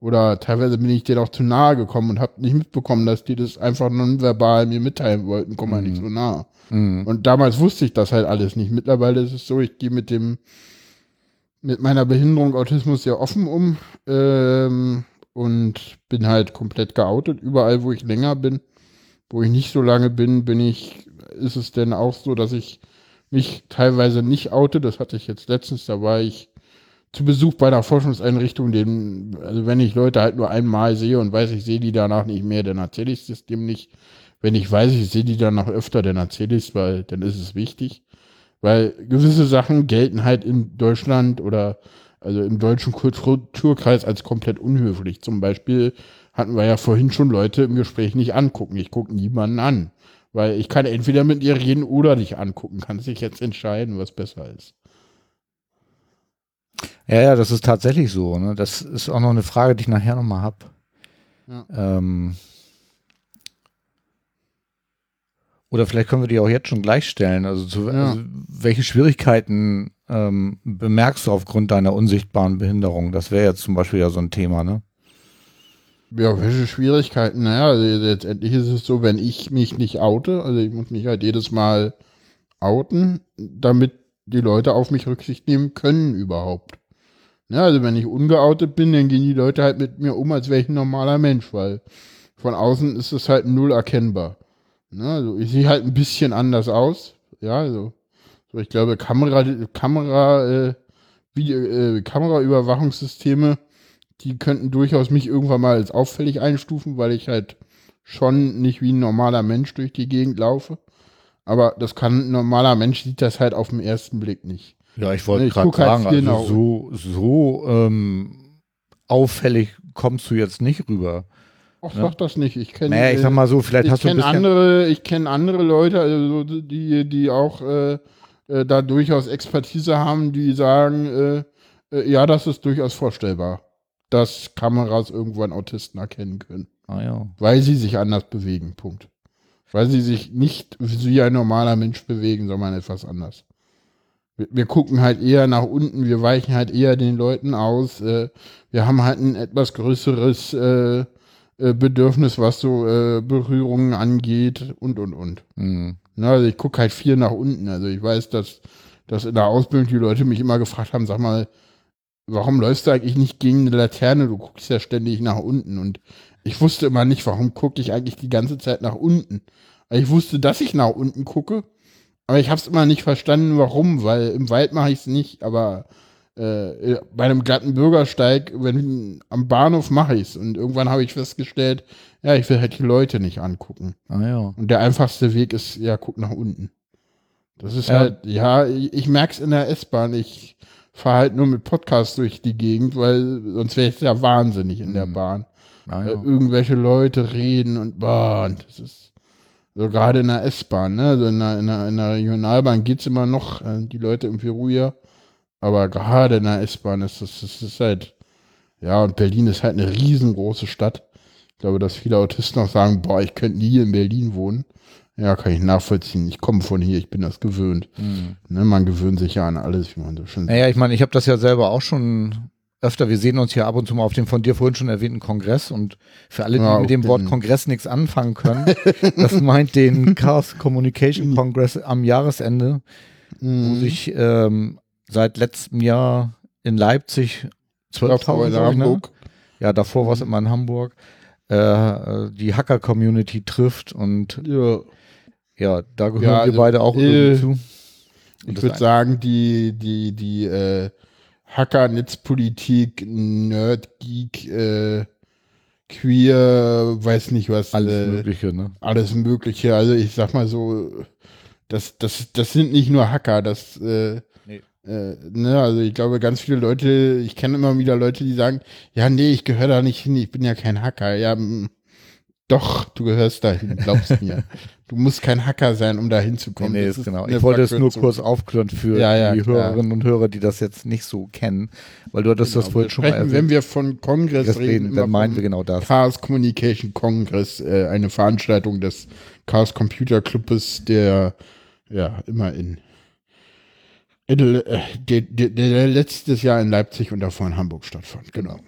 Oder teilweise bin ich dir auch zu nahe gekommen und habe nicht mitbekommen, dass die das einfach nonverbal mir mitteilen wollten, komm mal mhm. nicht so nah. Mhm. Und damals wusste ich das halt alles nicht. Mittlerweile ist es so, ich gehe mit dem, mit meiner Behinderung Autismus sehr offen um ähm, und bin halt komplett geoutet. Überall, wo ich länger bin, wo ich nicht so lange bin, bin ich, ist es denn auch so, dass ich mich teilweise nicht oute. Das hatte ich jetzt letztens, da war ich zu Besuch bei einer Forschungseinrichtung, den, also wenn ich Leute halt nur einmal sehe und weiß, ich sehe die danach nicht mehr, dann erzähle ich es dem nicht. Wenn ich weiß, ich sehe die danach öfter, dann erzähle ich es, weil dann ist es wichtig. Weil gewisse Sachen gelten halt in Deutschland oder also im deutschen Kulturkreis als komplett unhöflich. Zum Beispiel hatten wir ja vorhin schon Leute im Gespräch nicht angucken. Ich gucke niemanden an. Weil ich kann entweder mit ihr reden oder nicht angucken. Kann sich jetzt entscheiden, was besser ist. Ja, ja, das ist tatsächlich so. Ne? Das ist auch noch eine Frage, die ich nachher nochmal habe. Ja. Ähm, oder vielleicht können wir die auch jetzt schon gleichstellen. Also, zu, ja. also welche Schwierigkeiten ähm, bemerkst du aufgrund deiner unsichtbaren Behinderung? Das wäre jetzt zum Beispiel ja so ein Thema, ne? Ja, welche Schwierigkeiten? Naja, also letztendlich ist es so, wenn ich mich nicht oute, also ich muss mich halt jedes Mal outen, damit die Leute auf mich Rücksicht nehmen können überhaupt. Ja, also wenn ich ungeoutet bin, dann gehen die Leute halt mit mir um, als wäre ich ein normaler Mensch, weil von außen ist es halt null erkennbar. Ja, also ich sehe halt ein bisschen anders aus. Ja, also so ich glaube Kamera, Kamera, äh, Video, äh, Kameraüberwachungssysteme, die könnten durchaus mich irgendwann mal als auffällig einstufen, weil ich halt schon nicht wie ein normaler Mensch durch die Gegend laufe. Aber das kann ein normaler Mensch sieht das halt auf den ersten Blick nicht. Ja, ich wollte gerade halt sagen, halt also so, so ähm, auffällig kommst du jetzt nicht rüber. Ach, ne? sag das nicht. Ich kenne. Naja, ich sag mal so, vielleicht hast du ein bisschen andere, Ich kenne andere Leute, also die, die auch äh, äh, da durchaus Expertise haben, die sagen, äh, äh, ja, das ist durchaus vorstellbar, dass Kameras irgendwann Autisten erkennen können. Ah ja. Weil sie sich anders bewegen. Punkt. Weil sie sich nicht wie ein normaler Mensch bewegen, sondern etwas anders wir, wir, gucken halt eher nach unten, wir weichen halt eher den Leuten aus. Äh, wir haben halt ein etwas größeres äh, äh, Bedürfnis, was so äh, Berührungen angeht und und und. Mhm. Na, also ich gucke halt viel nach unten. Also ich weiß, dass, dass in der Ausbildung die Leute mich immer gefragt haben, sag mal, warum läufst du eigentlich nicht gegen eine Laterne? Du guckst ja ständig nach unten. Und ich wusste immer nicht, warum gucke ich eigentlich die ganze Zeit nach unten. Ich wusste, dass ich nach unten gucke, aber ich habe es immer nicht verstanden, warum, weil im Wald mache ich es nicht, aber äh, bei einem glatten Bürgersteig, wenn am Bahnhof mache ich es. Und irgendwann habe ich festgestellt, ja, ich will halt die Leute nicht angucken. Ah ja. Und der einfachste Weg ist, ja, guck nach unten. Das ist Ja. halt, ja, ich, ich merke es in der S-Bahn. Ich fahre halt nur mit Podcasts durch die Gegend, weil sonst wäre ich ja wahnsinnig in der Mhm. Bahn. Ah, ja. irgendwelche Leute reden und, boah, und das ist so gerade in der S-Bahn, ne? Also in der, in der, in der Regionalbahn geht's immer noch, äh, die Leute irgendwie ruhiger. Aber gerade in der S-Bahn ist das, das ist halt, ja, und Berlin ist halt eine riesengroße Stadt. Ich glaube, dass viele Autisten auch sagen, boah, ich könnte nie in Berlin wohnen. Ja, kann ich nachvollziehen. Ich komme von hier, ich bin das gewöhnt. Hm. Ne, man gewöhnt sich ja an alles, wie man so schön Naja, ich meine, ich habe das ja selber auch schon öfter. Wir sehen uns hier ab und zu mal auf dem von dir vorhin schon erwähnten Kongress und für alle, die Ja, mit dem. Wort Kongress nichts anfangen können, das meint den Chaos Communication Congress am Jahresende, wo Mhm. sich ähm, seit letztem Jahr in Leipzig Davor 12.000 in glaub ich, ne? Hamburg. Ja, davor war es immer in Hamburg. Äh, äh, die Hacker-Community trifft und Ja. ja, da gehören Ja, wir also, beide auch äh, irgendwie zu. Und Ich würde sagen, die, die, die äh, Hacker, Netzpolitik, Nerd, Geek, äh, Queer, weiß nicht was, alles äh, Mögliche, ne? alles Mögliche. Also ich sag mal so, das, das, das sind nicht nur Hacker, das, äh, Nee. äh, ne, also ich glaube, ganz viele Leute, ich kenne immer wieder Leute, die sagen, ja, nee, ich gehöre da nicht hin, ich bin ja kein Hacker. Ja, mm, doch, du gehörst dahin, glaubst mir. Du musst kein Hacker sein, um da Nee, hinzukommen. nee, Das ist genau. Ich wollte es nur kurz aufklären für Ja, ja, die klar. Hörerinnen und Hörer, die das jetzt nicht so kennen, weil du hattest das Genau, vorhin wir schon mal sprechen, Wenn erwähnt. wir von Kongress Das reden, reden, dann meinen wir genau das. Chaos Communication Congress, äh, eine Veranstaltung des Chaos Computer Clubes, der ja immer in, in äh, der, der, der letztes Jahr in Leipzig und davor in Hamburg stattfand. Genau.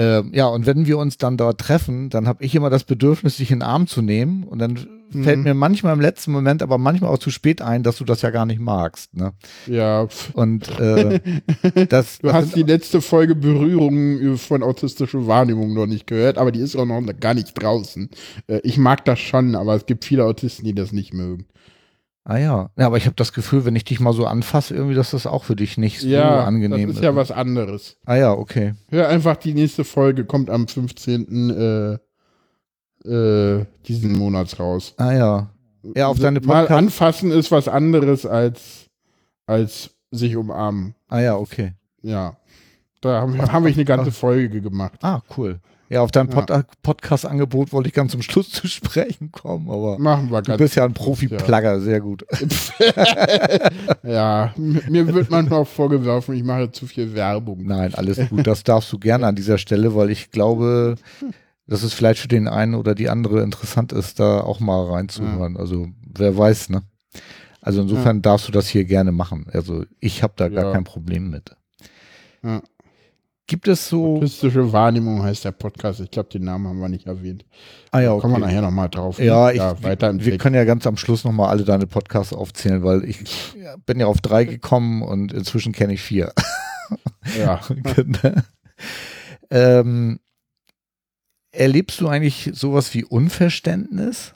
Ähm, ja, und wenn wir uns dann dort treffen, dann habe ich immer das Bedürfnis, dich in den Arm zu nehmen. Und dann Mhm. fällt mir manchmal im letzten Moment, aber manchmal auch zu spät ein, dass du das ja gar nicht magst. Ne? Ja. Und äh, das, du das hast die letzte Folge Berührung von autistischer Wahrnehmung noch nicht gehört, aber die ist auch noch gar nicht draußen. Äh, ich mag das schon, aber es gibt viele Autisten, die das nicht mögen. Ah ja. ja, aber ich habe das Gefühl, wenn ich dich mal so anfasse, irgendwie, dass das auch für dich nicht so Ja, angenehm das ist ja was anderes. Ah ja, okay. Hör einfach die nächste Folge, kommt am 15. Äh, äh, diesen Monats raus. Ah ja. Ja, auf deine Mal Podcast. anfassen ist was anderes als, als sich umarmen. Ah ja, okay. Ja. Da haben wir, haben wir eine ganze Folge gemacht. Ah, cool. Ja, auf dein Ja. Pod Podcast-Angebot wollte ich ganz zum Schluss zu sprechen kommen, aber Machen wir du bist ja ein Profi-Plugger, sehr gut. Ja, mir wird manchmal vorgeworfen, ich mache zu viel Werbung. Nein, alles gut. Das darfst du gerne an dieser Stelle, weil ich glaube, dass es vielleicht für den einen oder die andere interessant ist, da auch mal reinzuhören. Also wer weiß, ne? Also insofern darfst du das hier gerne machen. Also ich habe da gar Ja. kein Problem mit. Ja. Gibt es so. Autistische Wahrnehmung heißt der Podcast. Ich glaube, den Namen haben wir nicht erwähnt. Ah ja, Kommen wir okay. nachher nochmal drauf. ne? Ja, ich, weiter im wir Text. können ja ganz am Schluss nochmal alle deine Podcasts aufzählen, weil ich ja, bin ja auf drei gekommen und inzwischen kenne ich vier. Ja. ähm, erlebst du eigentlich sowas wie Unverständnis?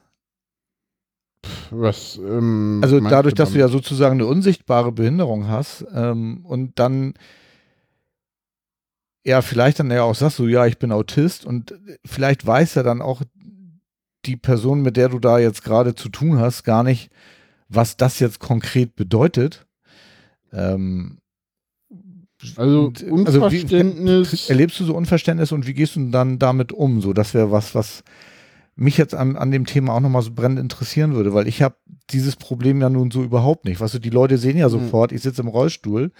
Was, ähm, Also dadurch, dass du ja sozusagen eine unsichtbare Behinderung hast ähm, und dann ja vielleicht dann ja auch sagst du, ja, ich bin Autist und vielleicht weiß ja dann auch die Person, mit der du da jetzt gerade zu tun hast, gar nicht, was das jetzt konkret bedeutet. Ähm, Also und, wie- Unverständnis. erlebst du so Unverständnis und wie gehst du dann damit um? So, das wäre was, was mich jetzt an, an dem Thema auch nochmal so brennend interessieren würde, weil ich habe dieses Problem ja nun so überhaupt nicht. Weißt du, die Leute sehen ja Mhm. sofort, ich sitze im Rollstuhl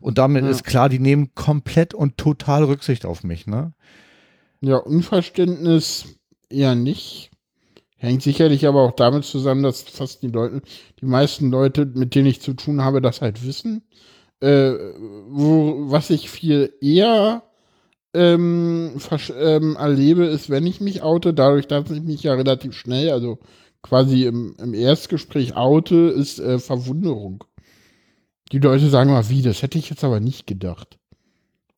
und damit Ja. ist klar, die nehmen komplett und total Rücksicht auf mich, ne? Ja, Unverständnis eher nicht. Hängt sicherlich aber auch damit zusammen, dass fast die Leute, die meisten Leute, mit denen ich zu tun habe, das halt wissen. Äh, wo, was ich viel eher ähm, ähm, erlebe, ist, wenn ich mich oute, dadurch, dass ich mich ja relativ schnell, also quasi im, im Erstgespräch oute, ist äh, Verwunderung. Die Leute sagen mal, wie, das hätte ich jetzt aber nicht gedacht.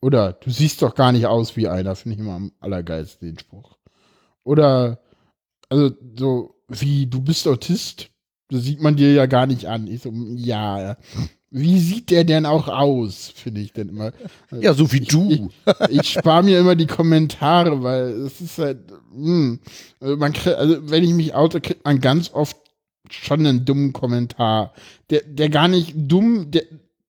Oder du siehst doch gar nicht aus wie einer, finde ich immer am allergeilsten den Spruch. Oder, also so, wie, du bist Autist, das sieht man dir ja gar nicht an. Ich so, ja, wie sieht der denn auch aus, finde ich denn immer. Ja, so wie du. Ich, ich, ich spare mir immer die Kommentare, weil es ist halt, mh, also man krieg, also wenn ich mich oute, kriegt man ganz oft schon einen dummen Kommentar. Der, der gar nicht dumm, der,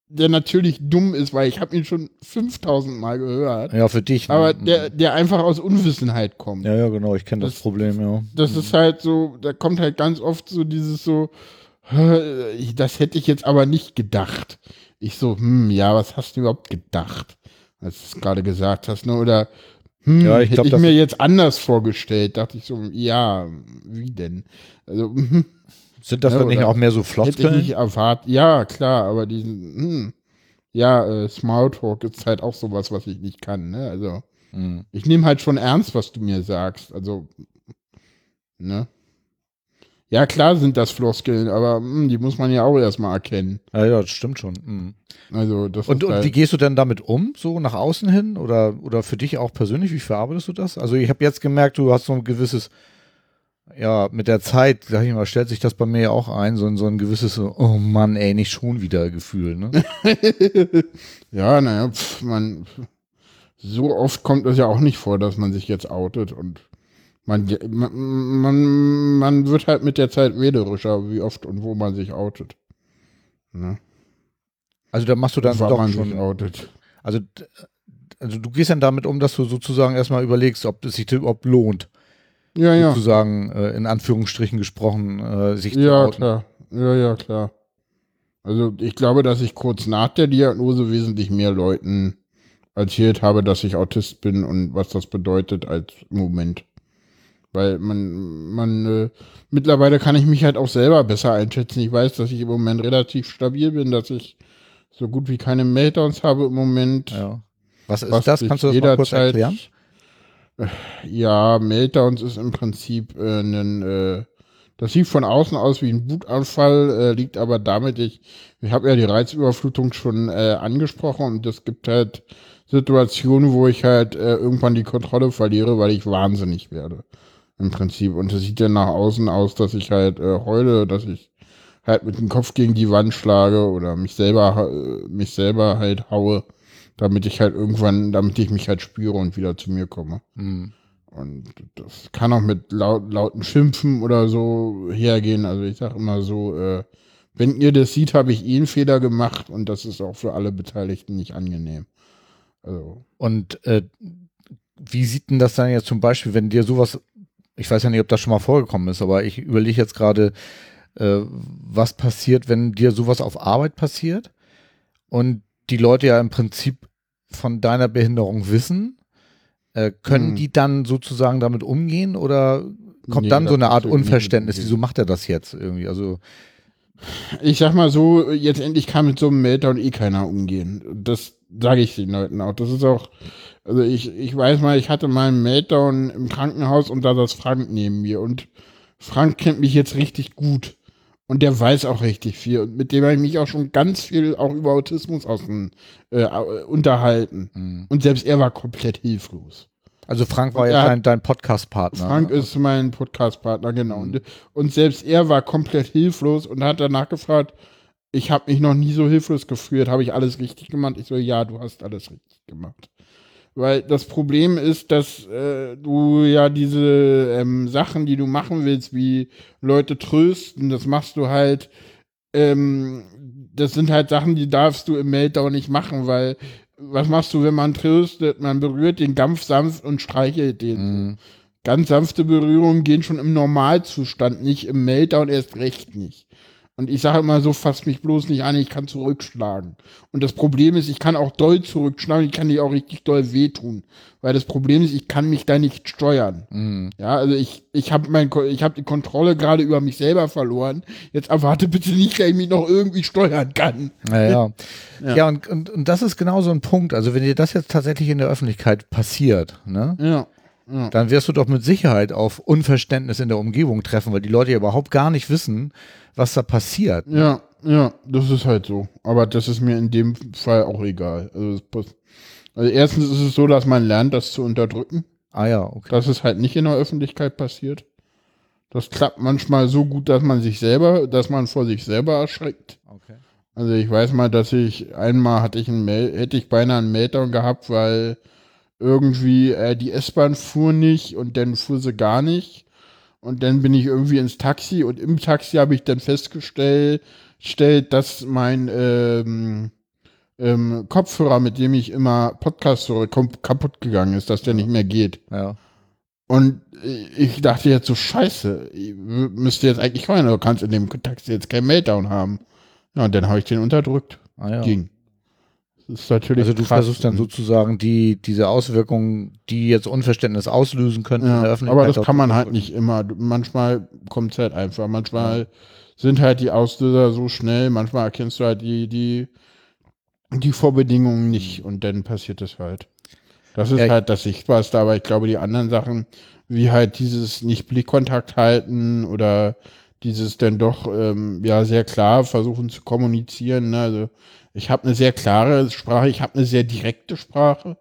der natürlich dumm ist, weil ich habe ihn schon 5000 Mal gehört. Ja, für dich. ne? Aber der, der einfach aus Unwissenheit kommt. Ja, ja, genau, ich kenne das, Das- Problem, ja. Das ist halt so, da kommt halt ganz oft so dieses so, "Hä, ich- das hätte ich jetzt aber nicht gedacht. Ich so, hm, ja, was hast du überhaupt gedacht, als du es gerade gesagt hast, ne? Oder hm, Ja, ich hätte glaub, ich das- mir jetzt anders vorgestellt, dachte ich so, ja, wie denn? Also, hm, Sind das Ja, dann nicht auch mehr so hätte ich Floskeln? nicht erwartet. Ja, klar, aber diesen, hm, ja, äh, Smalltalk ist halt auch sowas, was ich nicht kann, ne? Also, Hm. ich nehme halt schon ernst, was du mir sagst. Also, ne? Ja, klar sind das Floskeln, aber hm, die muss man ja auch erstmal erkennen. Ja, ja, das stimmt schon. Hm. Also, das Und, und halt, wie gehst du denn damit um, so nach außen hin oder, oder für dich auch persönlich? Wie verarbeitest du das? Also ich habe jetzt gemerkt, du hast so ein gewisses, ja, mit der Zeit, sag ich mal, stellt sich das bei mir ja auch ein, so ein, so ein gewisses, oh Mann, ey, nicht schon wieder Gefühl, ne? ja, naja, man, so oft kommt es ja auch nicht vor, dass man sich jetzt outet und man, man, man, man wird halt mit der Zeit wählerischer, wie oft und wo man sich outet. Ne? Also da machst du dann doch man schon, outet. also, also du gehst dann damit um, dass du sozusagen erstmal überlegst, ob es sich überhaupt lohnt, Ja, ja. sozusagen äh, in Anführungsstrichen gesprochen, äh, sich zu Ja, outen. klar. Ja, ja, klar. Also ich glaube, dass ich kurz nach der Diagnose wesentlich mehr Leuten erzählt habe, dass ich Autist bin und was das bedeutet als Moment. Weil man, man, äh, mittlerweile kann ich mich halt auch selber besser einschätzen. Ich weiß, dass ich im Moment relativ stabil bin, dass ich so gut wie keine Meltdowns habe im Moment. Ja. Was ist Was das? Kannst du das mal kurz erklären? Ja, Meltdowns ist im Prinzip äh, ein, äh, das sieht von außen aus wie ein Wutanfall, äh, liegt aber damit, ich, ich habe ja die Reizüberflutung schon äh, angesprochen und es gibt halt Situationen, wo ich halt äh, irgendwann die Kontrolle verliere, weil ich wahnsinnig werde. Im Prinzip. Und es sieht dann nach außen aus, dass ich halt äh, heule, dass ich halt mit dem Kopf gegen die Wand schlage oder mich selber, äh, mich selber halt haue, damit ich halt irgendwann, damit ich mich halt spüre und wieder zu mir komme. Hm. Und das kann auch mit laut, lauten Schimpfen oder so hergehen. Also ich sage immer so, äh, wenn ihr das sieht, habe ich eh einen Fehler gemacht und das ist auch für alle Beteiligten nicht angenehm. Also, Und äh, wie sieht denn das dann jetzt zum Beispiel, wenn dir sowas, ich weiß ja nicht, ob das schon mal vorgekommen ist, aber ich überlege jetzt gerade, äh, was passiert, wenn dir sowas auf Arbeit passiert und die Leute ja im Prinzip von deiner Behinderung wissen, äh, können Hm. die dann sozusagen damit umgehen oder kommt Nee, dann so eine Art Unverständnis? Wieso macht er das jetzt irgendwie? Also, ich sag mal so, jetzt endlich kann mit so einem Meltdown eh keiner umgehen. Das sage ich den Leuten auch. Das ist auch, also ich, ich weiß mal, ich hatte mal einen Meltdown im Krankenhaus und da saß Frank neben mir und Frank kennt mich jetzt richtig gut. Und der weiß auch richtig viel. Und mit dem habe ich mich auch schon ganz viel auch über Autismus außen, äh, unterhalten. hm. Und selbst er war komplett hilflos. also Frank war ja dein, dein Podcast-Partner. Frank ne? ist mein Podcast-Partner, genau. Und, und selbst er war komplett hilflos und hat danach gefragt, ich habe mich noch nie so hilflos gefühlt, habe ich alles richtig gemacht? Ich so, ja, du hast alles richtig gemacht. Weil das Problem ist, dass äh, du ja diese ähm, Sachen, die du machen willst, wie Leute trösten, das machst du halt, ähm, das sind halt Sachen, die darfst du im Meltdown nicht machen, weil was machst du, wenn man tröstet? Man berührt den ganz sanft und streichelt den. Hm. Ganz sanfte Berührungen gehen schon im Normalzustand, nicht im Meltdown erst recht nicht. Und ich sage immer so, fass mich bloß nicht an, ich kann zurückschlagen. Und das Problem ist, ich kann auch doll zurückschlagen, ich kann dir auch richtig doll wehtun. Weil das Problem ist, ich kann mich da nicht steuern. Hm. Ja, also ich, ich habe mein, ich habe die Kontrolle gerade über mich selber verloren. Jetzt erwarte bitte nicht, dass ich mich noch irgendwie steuern kann. Ja, ja. Ja. ja, und, und, und das ist genau so ein Punkt. Also wenn dir das jetzt tatsächlich in der Öffentlichkeit passiert, ne, Ja. Ja. dann wirst du doch mit Sicherheit auf Unverständnis in der Umgebung treffen, weil die Leute ja überhaupt gar nicht wissen, was da passiert. Ja, ja, das ist halt so. Aber das ist mir in dem Fall auch egal. Also, also erstens ist es so, dass man lernt, das zu unterdrücken. Ah ja, okay. Dass es halt nicht in der Öffentlichkeit passiert. Das klappt manchmal so gut, dass man sich selber, dass man vor sich selber erschreckt. okay. Also ich weiß mal, dass ich einmal hatte ich einen Mel hätte ich beinahe einen Meltdown gehabt, weil irgendwie äh, die S-Bahn fuhr nicht und dann fuhr sie gar nicht. Und dann bin ich irgendwie ins Taxi und im Taxi habe ich dann festgestellt, stellt, dass mein ähm, ähm, Kopfhörer, mit dem ich immer Podcast höre, kaputt gegangen ist, dass der nicht mehr geht. Ja. Und ich dachte jetzt so, scheiße, müsste jetzt eigentlich rein, du kannst in dem Taxi jetzt keinen Meltdown haben. Ja, und dann habe ich den unterdrückt. Ah, ja. Ging. Ist natürlich also du krass. versuchst dann sozusagen die, diese Auswirkungen, die jetzt Unverständnis auslösen könnten ja, in der Öffentlichkeit. Aber das kann man halt nicht immer. Manchmal kommt es halt einfach. Manchmal ja. sind halt die Auslöser so schnell, manchmal erkennst du halt die, die, die Vorbedingungen nicht und dann passiert es halt. Das ist ja, halt das Sichtbarste, aber ich glaube, die anderen Sachen, wie halt dieses nicht Blickkontakt halten oder dieses dann doch ähm, ja sehr klar versuchen zu kommunizieren. Ne? Also ich habe eine sehr klare Sprache, ich habe eine sehr direkte Sprache,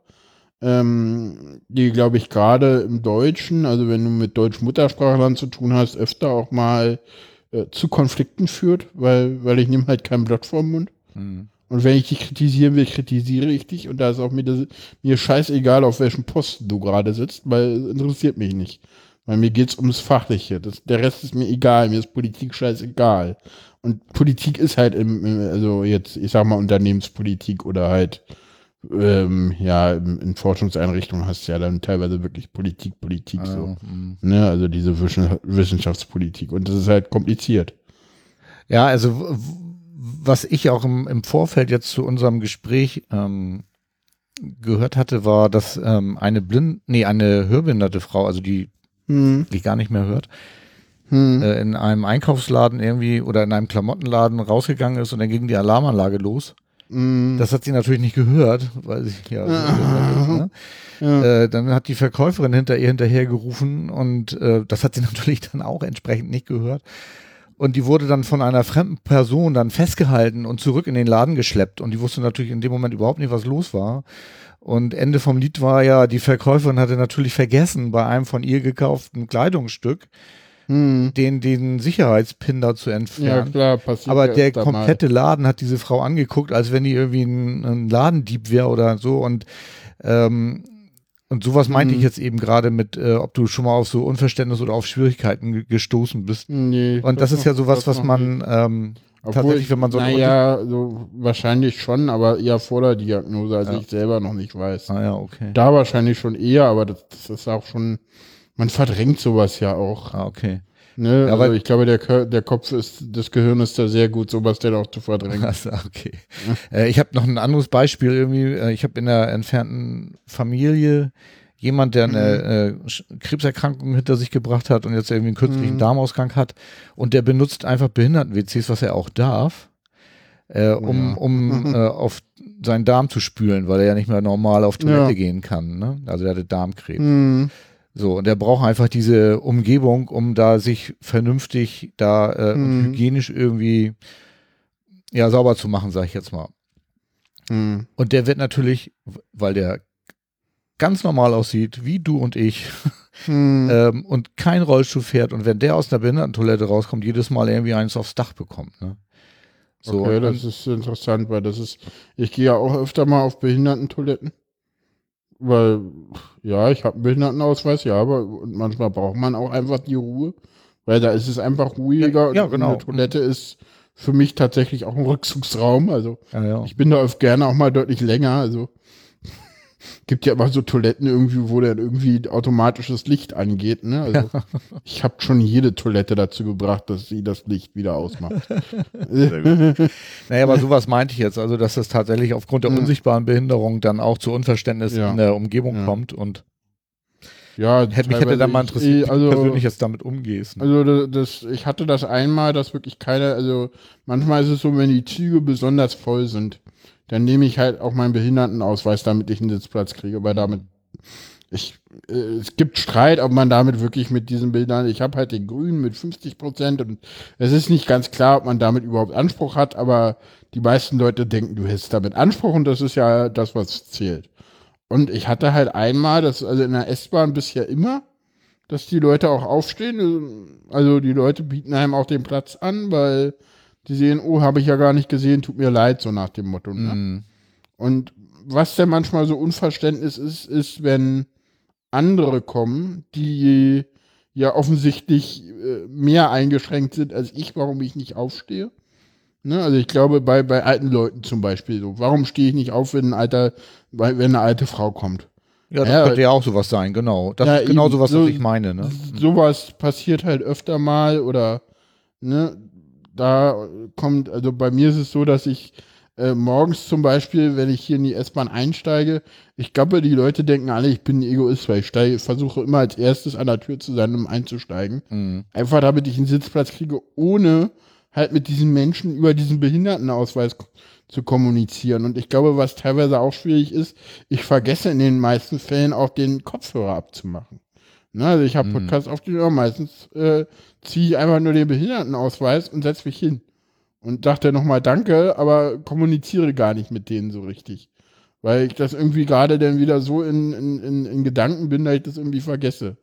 ähm, die, glaube ich, gerade im Deutschen, also wenn du mit Deutsch-Muttersprachlern zu tun hast, öfter auch mal äh, zu Konflikten führt, weil, weil ich nehme halt kein Blatt vor den Mund. Mhm. Und wenn ich dich kritisieren will, kritisiere ich dich und da ist auch mir, das, mir scheißegal, auf welchem Posten du gerade sitzt, weil es interessiert mich nicht. Weil mir geht's ums Fachliche. Das, der Rest ist mir egal, mir ist Politik scheißegal. Und Politik ist halt im, also jetzt, ich sag mal, Unternehmenspolitik oder halt, ähm, ja, in Forschungseinrichtungen hast du ja dann teilweise wirklich Politik, Politik ah, so. Mh. Ne, also diese Wissenschaftspolitik. Und das ist halt kompliziert. Ja, also was ich auch im, im Vorfeld jetzt zu unserem Gespräch ähm, gehört hatte, war, dass ähm, eine blind, nee, eine hörbehinderte Frau, also die, hm. die gar nicht mehr hört, hm. äh, in einem Einkaufsladen irgendwie oder in einem Klamottenladen rausgegangen ist und dann ging die Alarmanlage los. Hm. Das hat sie natürlich nicht gehört, weil sie ja, ist, ne? ja. Äh, dann hat die Verkäuferin hinter ihr hinterher gerufen und äh, das hat sie natürlich dann auch entsprechend nicht gehört. Und die wurde dann von einer fremden Person dann festgehalten und zurück in den Laden geschleppt. Und die wusste natürlich in dem Moment überhaupt nicht, was los war. Und Ende vom Lied war ja, die Verkäuferin hatte natürlich vergessen, bei einem von ihr gekauften Kleidungsstück hm. den, den Sicherheitspin da zu entfernen. Ja, klar, passiert. Aber der komplette mal. Laden hat diese Frau angeguckt, als wenn die irgendwie ein, ein Ladendieb wäre oder so. Und ähm, und sowas meinte mhm. ich jetzt eben gerade mit, äh, ob du schon mal auf so Unverständnis oder auf Schwierigkeiten gestoßen bist. Nee. Und das, das ist ja sowas, was man ähm, Obwohl, tatsächlich, wenn man so. Naja, so wahrscheinlich schon, aber eher vor der Diagnose, als ja. ich selber noch nicht weiß. Ah ja, okay. Da wahrscheinlich schon eher, aber das, das ist auch schon, man verdrängt sowas ja auch. Ah, okay. Ne? Ja, also ich glaube, der, der Kopf ist, das Gehirn ist da sehr gut, sowas denn auch zu verdrängen. Also, okay. Ja. Äh, ich habe noch ein anderes Beispiel irgendwie. Äh, ich habe in der entfernten Familie jemand, der eine mhm. äh, Krebserkrankung hinter sich gebracht hat und jetzt irgendwie einen künstlichen mhm. Darmausgang hat und der benutzt einfach Behinderten-WCs, was er auch darf, äh, um, ja. um äh, auf seinen Darm zu spülen, weil er ja nicht mehr normal auf Toilette gehen kann. Ne? Also er hatte Darmkrebs. Mhm. So, und er braucht einfach diese Umgebung, um da sich vernünftig da äh, mhm. hygienisch irgendwie ja sauber zu machen, sag ich jetzt mal. Mhm. Und der wird natürlich, weil der ganz normal aussieht, wie du und ich, mhm. ähm, und kein Rollstuhl fährt und wenn der aus einer Behindertentoilette rauskommt, jedes Mal irgendwie eins aufs Dach bekommt. Ne? So, okay, das ist interessant, weil das ist, ich gehe ja auch öfter mal auf Behindertentoiletten. Weil, ja, ich habe einen Behindertenausweis, ja, aber manchmal braucht man auch einfach die Ruhe. Weil da ist es einfach ruhiger. Ja, ja genau. Eine Toilette ist für mich tatsächlich auch ein Rückzugsraum. Also ja, ja. ich bin da oft gerne auch mal deutlich länger. Also gibt ja immer so Toiletten irgendwie, wo dann irgendwie automatisches Licht angeht. Ne? Also ja. ich habe schon jede Toilette dazu gebracht, dass sie das Licht wieder ausmacht. naja, aber sowas meinte ich jetzt, also dass das tatsächlich aufgrund der unsichtbaren Behinderung dann auch zu Unverständnis ja. in der Umgebung ja. kommt und ja, hätte mich hätte dann mal interessiert, also, wie du persönlich jetzt damit umgehst. Ne? Also das, ich hatte das einmal, dass wirklich keine, also manchmal ist es so, wenn die Züge besonders voll sind, dann nehme ich halt auch meinen Behindertenausweis, damit ich einen Sitzplatz kriege, weil damit ich, äh, es gibt Streit, ob man damit wirklich mit diesen Bildern, ich habe halt den Grünen mit 50 Prozent und es ist nicht ganz klar, ob man damit überhaupt Anspruch hat, aber die meisten Leute denken, du hättest damit Anspruch und das ist ja das, was zählt. Und ich hatte halt einmal, das, also in der S-Bahn bisher immer, dass die Leute auch aufstehen. Also die Leute bieten einem auch den Platz an, weil die sehen, oh, habe ich ja gar nicht gesehen, tut mir leid, so nach dem Motto. Ne? Mhm. Und was denn manchmal so Unverständnis ist, ist, wenn andere kommen, die ja offensichtlich äh, mehr eingeschränkt sind als ich, warum ich nicht aufstehe. Ne? Also ich glaube, bei, bei alten Leuten zum Beispiel so, warum stehe ich nicht auf, wenn ein alter, wenn eine alte Frau kommt? Ja, das Ja, könnte ja auch sowas sein, genau. Das Ja, ist genau sowas, so- was ich meine. Ne? Sowas passiert halt öfter mal oder ne, da kommt, also bei mir ist es so, dass ich äh, morgens zum Beispiel, wenn ich hier in die S-Bahn einsteige, ich glaube, die Leute denken alle, ich bin ein Egoist, weil ich steige, versuche immer als erstes an der Tür zu sein, um einzusteigen. Mhm. Einfach damit ich einen Sitzplatz kriege, ohne halt mit diesen Menschen über diesen Behindertenausweis zu kommunizieren. Und ich glaube, was teilweise auch schwierig ist, ich vergesse in den meisten Fällen auch den Kopfhörer abzumachen. Ne, also ich habe Mhm. Podcasts auf den Ohren, meistens äh, ziehe ich einfach nur den Behindertenausweis und setze mich hin. Und dachte nochmal Danke, aber kommuniziere gar nicht mit denen so richtig. Weil ich das irgendwie gerade dann wieder so in, in, in, in Gedanken bin, dass ich das irgendwie vergesse.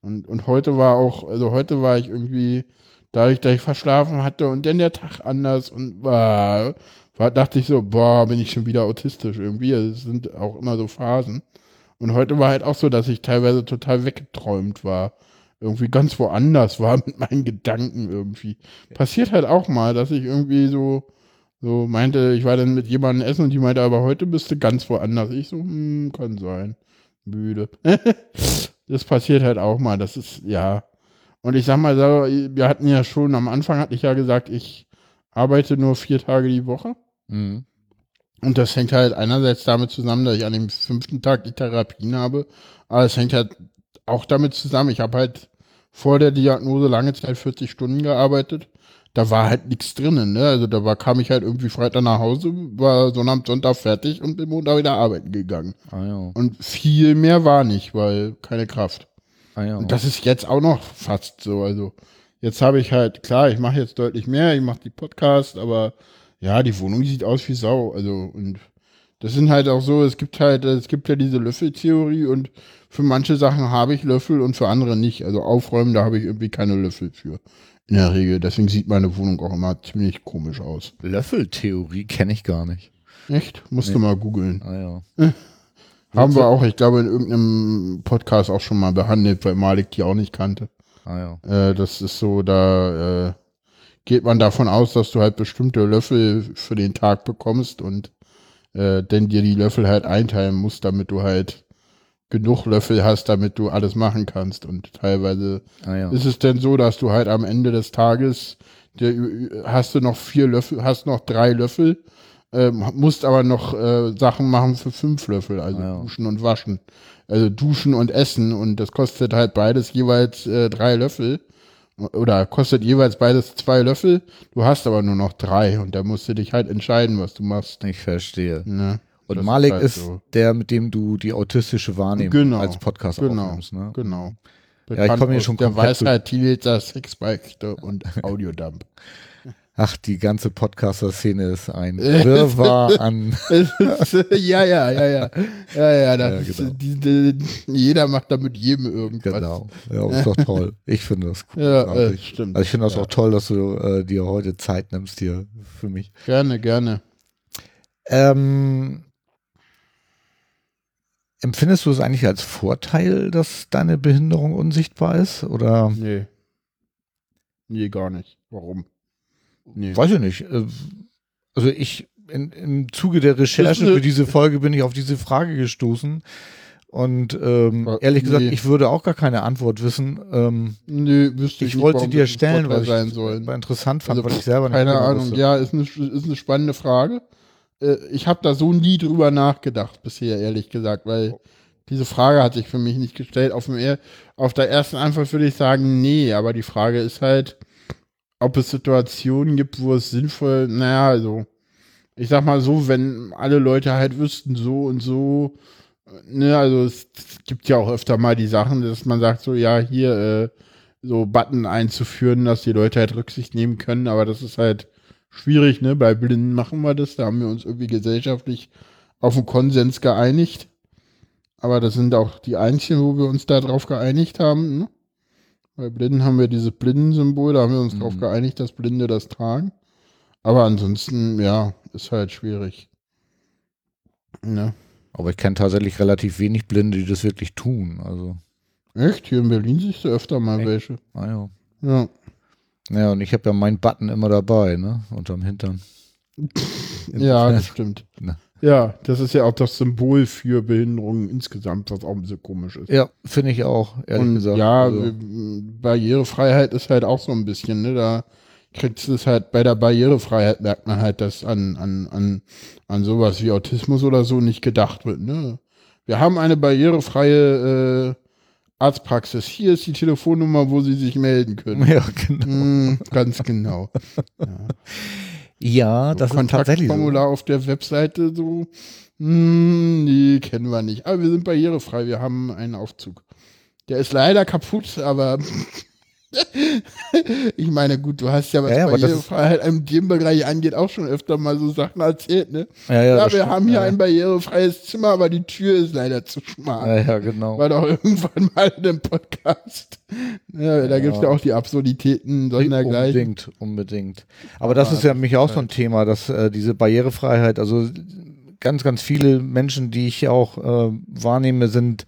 Und, und heute war auch, also heute war ich irgendwie, dadurch, dass ich verschlafen hatte und dann der Tag anders und war, war dachte ich so, boah, bin ich schon wieder autistisch irgendwie. Also es sind auch immer so Phasen. Und heute war halt auch so, dass ich teilweise total weggeträumt war. Irgendwie ganz woanders war mit meinen Gedanken irgendwie. Passiert halt auch mal, dass ich irgendwie so, so meinte, ich war dann mit jemandem essen und die meinte, aber heute bist du ganz woanders. Ich so, hm, kann sein. Müde. das passiert halt auch mal. Das ist, ja. Und ich sag mal wir hatten ja schon, am Anfang hatte ich ja gesagt, ich arbeite nur vier Tage die Woche. Mhm. Und das hängt halt einerseits damit zusammen, dass ich an dem fünften Tag die Therapien habe, aber es hängt halt auch damit zusammen, ich habe halt vor der Diagnose lange Zeit 40 Stunden gearbeitet. Da war halt nichts drinnen, ne? Also da war, kam ich halt irgendwie Freitag nach Hause, war Sonnabend, Sonntag fertig und bin Montag wieder arbeiten gegangen. Ah ja. Und viel mehr war nicht, weil keine Kraft. Ah, ja. Und das ist jetzt auch noch fast so. Also jetzt habe ich halt, klar, ich mache jetzt deutlich mehr, ich mache die Podcast, aber ja, die Wohnung sieht aus wie Sau. Also und das sind halt auch so, es gibt halt, es gibt ja diese Löffeltheorie und für manche Sachen habe ich Löffel und für andere nicht. Also aufräumen, da habe ich irgendwie keine Löffel für. In der Regel. Deswegen sieht meine Wohnung auch immer ziemlich komisch aus. Löffeltheorie kenne ich gar nicht. Echt? Musst du mal googeln. Ah ja. Haben wir auch, ich glaube, in irgendeinem Podcast auch schon mal behandelt, weil Malik die auch nicht kannte. Ah ja. Äh, das ist so, da äh, geht man davon aus, dass du halt bestimmte Löffel für den Tag bekommst und äh, denn dir die Löffel halt einteilen musst, damit du halt genug Löffel hast, damit du alles machen kannst. Und teilweise Ah ja. ist es denn so, dass du halt am Ende des Tages der, hast du noch vier Löffel, hast noch drei Löffel, ähm, musst aber noch äh, Sachen machen für fünf Löffel, also Ja. duschen und waschen. Also duschen und essen und das kostet halt beides jeweils äh, drei Löffel. Oder kostet jeweils beides zwei Löffel. Du hast aber nur noch drei und da musst du dich halt entscheiden, was du machst. Ich verstehe. Ne? Und Das Malik halt ist so. der, mit dem du die autistische Wahrnehmung Genau, als Podcast genau, aufnimmst. Ne? Genau. Ja, ich komme hier schon der komplett zu- Weisheit Teenager, Sexbeichte und Audiodump. Ach, die ganze Podcaster-Szene ist ein Wirrwarr an. ja, ja, ja, ja. Ja, ja, Ja, genau. die, die, jeder macht da mit jedem irgendwas. Genau. Ja, ist doch toll. Ich finde das Ja, äh, großartig. stimmt. Also ich finde das ja. auch toll, dass du äh, dir heute Zeit nimmst hier für mich. Gerne, gerne. Ähm, empfindest du es eigentlich als Vorteil, dass deine Behinderung unsichtbar ist? Oder Nee. Nee, gar nicht. Warum? Nee. weiß ich nicht. Äh, Also ich in, im Zuge der Recherche für diese Folge bin ich auf diese Frage gestoßen. Und ähm, Ja, ehrlich gesagt, nee. ich würde auch gar keine Antwort wissen. Ähm, Nee, wüsste ich, ich wollte sie dir stellen, weil ich sein es sollen. interessant fand, Also, weil ich selber nicht Keine Ahnung. wusste. Ja, ist eine, ist eine spannende Frage. Äh, Ich habe da so nie drüber nachgedacht bisher, ehrlich gesagt, weil diese Frage hat sich für mich nicht gestellt. Auf, dem auf der ersten Antwort würde ich sagen, nee, aber die Frage ist halt, ob es Situationen gibt, wo es sinnvoll, naja, also, ich sag mal so, wenn alle Leute halt wüssten, so und so, ne, also es gibt ja auch öfter mal die Sachen, dass man sagt, so, ja, hier, äh, so Button einzuführen, dass die Leute halt Rücksicht nehmen können, aber das ist halt schwierig, ne? Bei Blinden machen wir das, da haben wir uns irgendwie gesellschaftlich auf einen Konsens geeinigt. Aber das sind auch die einzigen, wo wir uns da drauf geeinigt haben. Ne? Bei Blinden haben wir dieses Blindensymbol, da haben wir uns Mhm. drauf geeinigt, dass Blinde das tragen. Aber ansonsten, ja, ist halt schwierig. Ne? Aber ich kenne tatsächlich relativ wenig Blinde, die das wirklich tun. Also. Echt? Hier in Berlin siehst du öfter mal Echt? welche. Ah ja. Ja. Ja, und ich habe ja meinen Button immer dabei, ne? Unterm Hintern. ja, das stimmt. Na. Ja, das ist ja auch das Symbol für Behinderungen insgesamt, was auch ein bisschen komisch ist. Ja, finde ich auch, ehrlich und gesagt. Ja, also. Barrierefreiheit ist halt auch so ein bisschen, ne? Da kriegst du es halt bei der Barrierefreiheit merkt man halt, dass an, an, an, an sowas wie Autismus oder so nicht gedacht wird, ne? Wir haben eine barrierefreie äh, Arztpraxis. Hier ist die Telefonnummer, wo Sie sich melden können. Ja, genau. Mm, ganz genau. Ja. Ja, das ist tatsächlich so. Formular auf der Webseite so, hm, nee, kennen wir nicht. Aber wir sind barrierefrei, wir haben einen Aufzug. Der ist leider kaputt, aber ich meine, gut, du hast ja was ja, Barrierefreiheit in dem Bereich angeht auch schon öfter mal so Sachen erzählt, ne? Ja, ja, ja wir stimmt, haben hier ja. ein barrierefreies Zimmer, aber die Tür ist leider zu schmal. Ja, ja genau. War doch irgendwann mal in einem Podcast. Ja, da gibt es ja auch die Absurditäten sondergleichen. Unbedingt, unbedingt. Aber das ist ja mich auch so ein Thema, dass äh, diese Barrierefreiheit, also ganz, ganz viele Menschen, die ich auch äh, wahrnehme, sind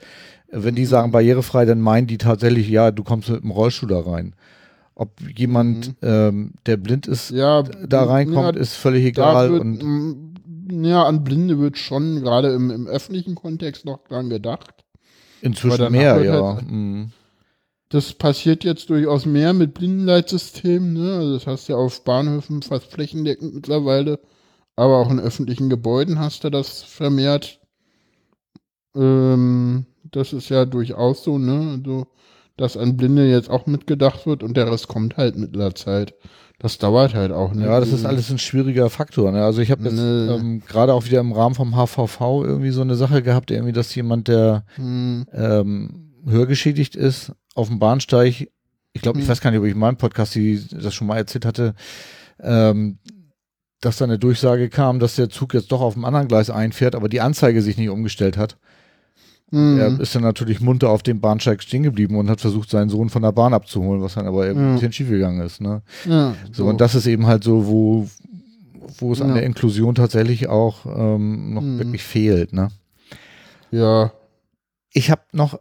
wenn die sagen barrierefrei, dann meinen die tatsächlich, ja, du kommst mit dem Rollstuhl da rein. Ob jemand, mhm. ähm, der blind ist, ja, da reinkommt, ja, ist völlig egal. Wird, und ja, an Blinde wird schon gerade im, im öffentlichen Kontext noch dran gedacht. Inzwischen mehr, ja. Halt, mhm. Das passiert jetzt durchaus mehr mit Blindenleitsystemen. Ne? Also das hast du ja auf Bahnhöfen fast flächendeckend mittlerweile. Aber auch in öffentlichen Gebäuden hast du das vermehrt. Ähm, das ist ja durchaus so, ne? Also, dass an Blinde jetzt auch mitgedacht wird und der Rest kommt halt mit der Zeit. Das dauert halt auch. Ne? Ja, das ist alles ein schwieriger Faktor. Ne? Also ich habe jetzt ne. ähm, gerade auch wieder im Rahmen vom HVV irgendwie so eine Sache gehabt, irgendwie, dass jemand, der hm. ähm, hörgeschädigt ist, auf dem Bahnsteig, ich glaube, hm. ich weiß gar nicht, ob ich in meinem Podcast die, das schon mal erzählt hatte, ähm, dass da eine Durchsage kam, dass der Zug jetzt doch auf dem anderen Gleis einfährt, aber die Anzeige sich nicht umgestellt hat. Mhm. Er ist dann natürlich munter auf dem Bahnsteig stehen geblieben und hat versucht, seinen Sohn von der Bahn abzuholen, was dann aber eben ja. ein bisschen schief gegangen ist. Ne? Ja, so, so, und das ist eben halt so, wo, wo es ja. an der Inklusion tatsächlich auch ähm, noch mhm. wirklich fehlt. Ne? Ja. Ich habe noch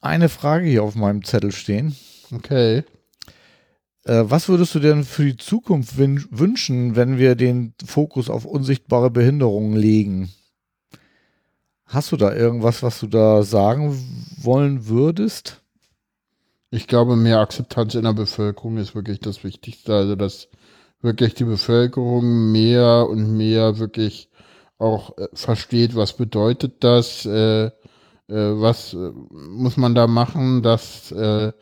eine Frage hier auf meinem Zettel stehen. Okay. Äh, was würdest du denn für die Zukunft wünschen, wenn wir den Fokus auf unsichtbare Behinderungen legen? Hast du da irgendwas, was du da sagen wollen würdest? Ich glaube, mehr Akzeptanz in der Bevölkerung ist wirklich das Wichtigste. Also, dass wirklich die Bevölkerung mehr und mehr wirklich auch äh, versteht, was bedeutet das, äh, äh, was äh, muss man da machen, dass äh,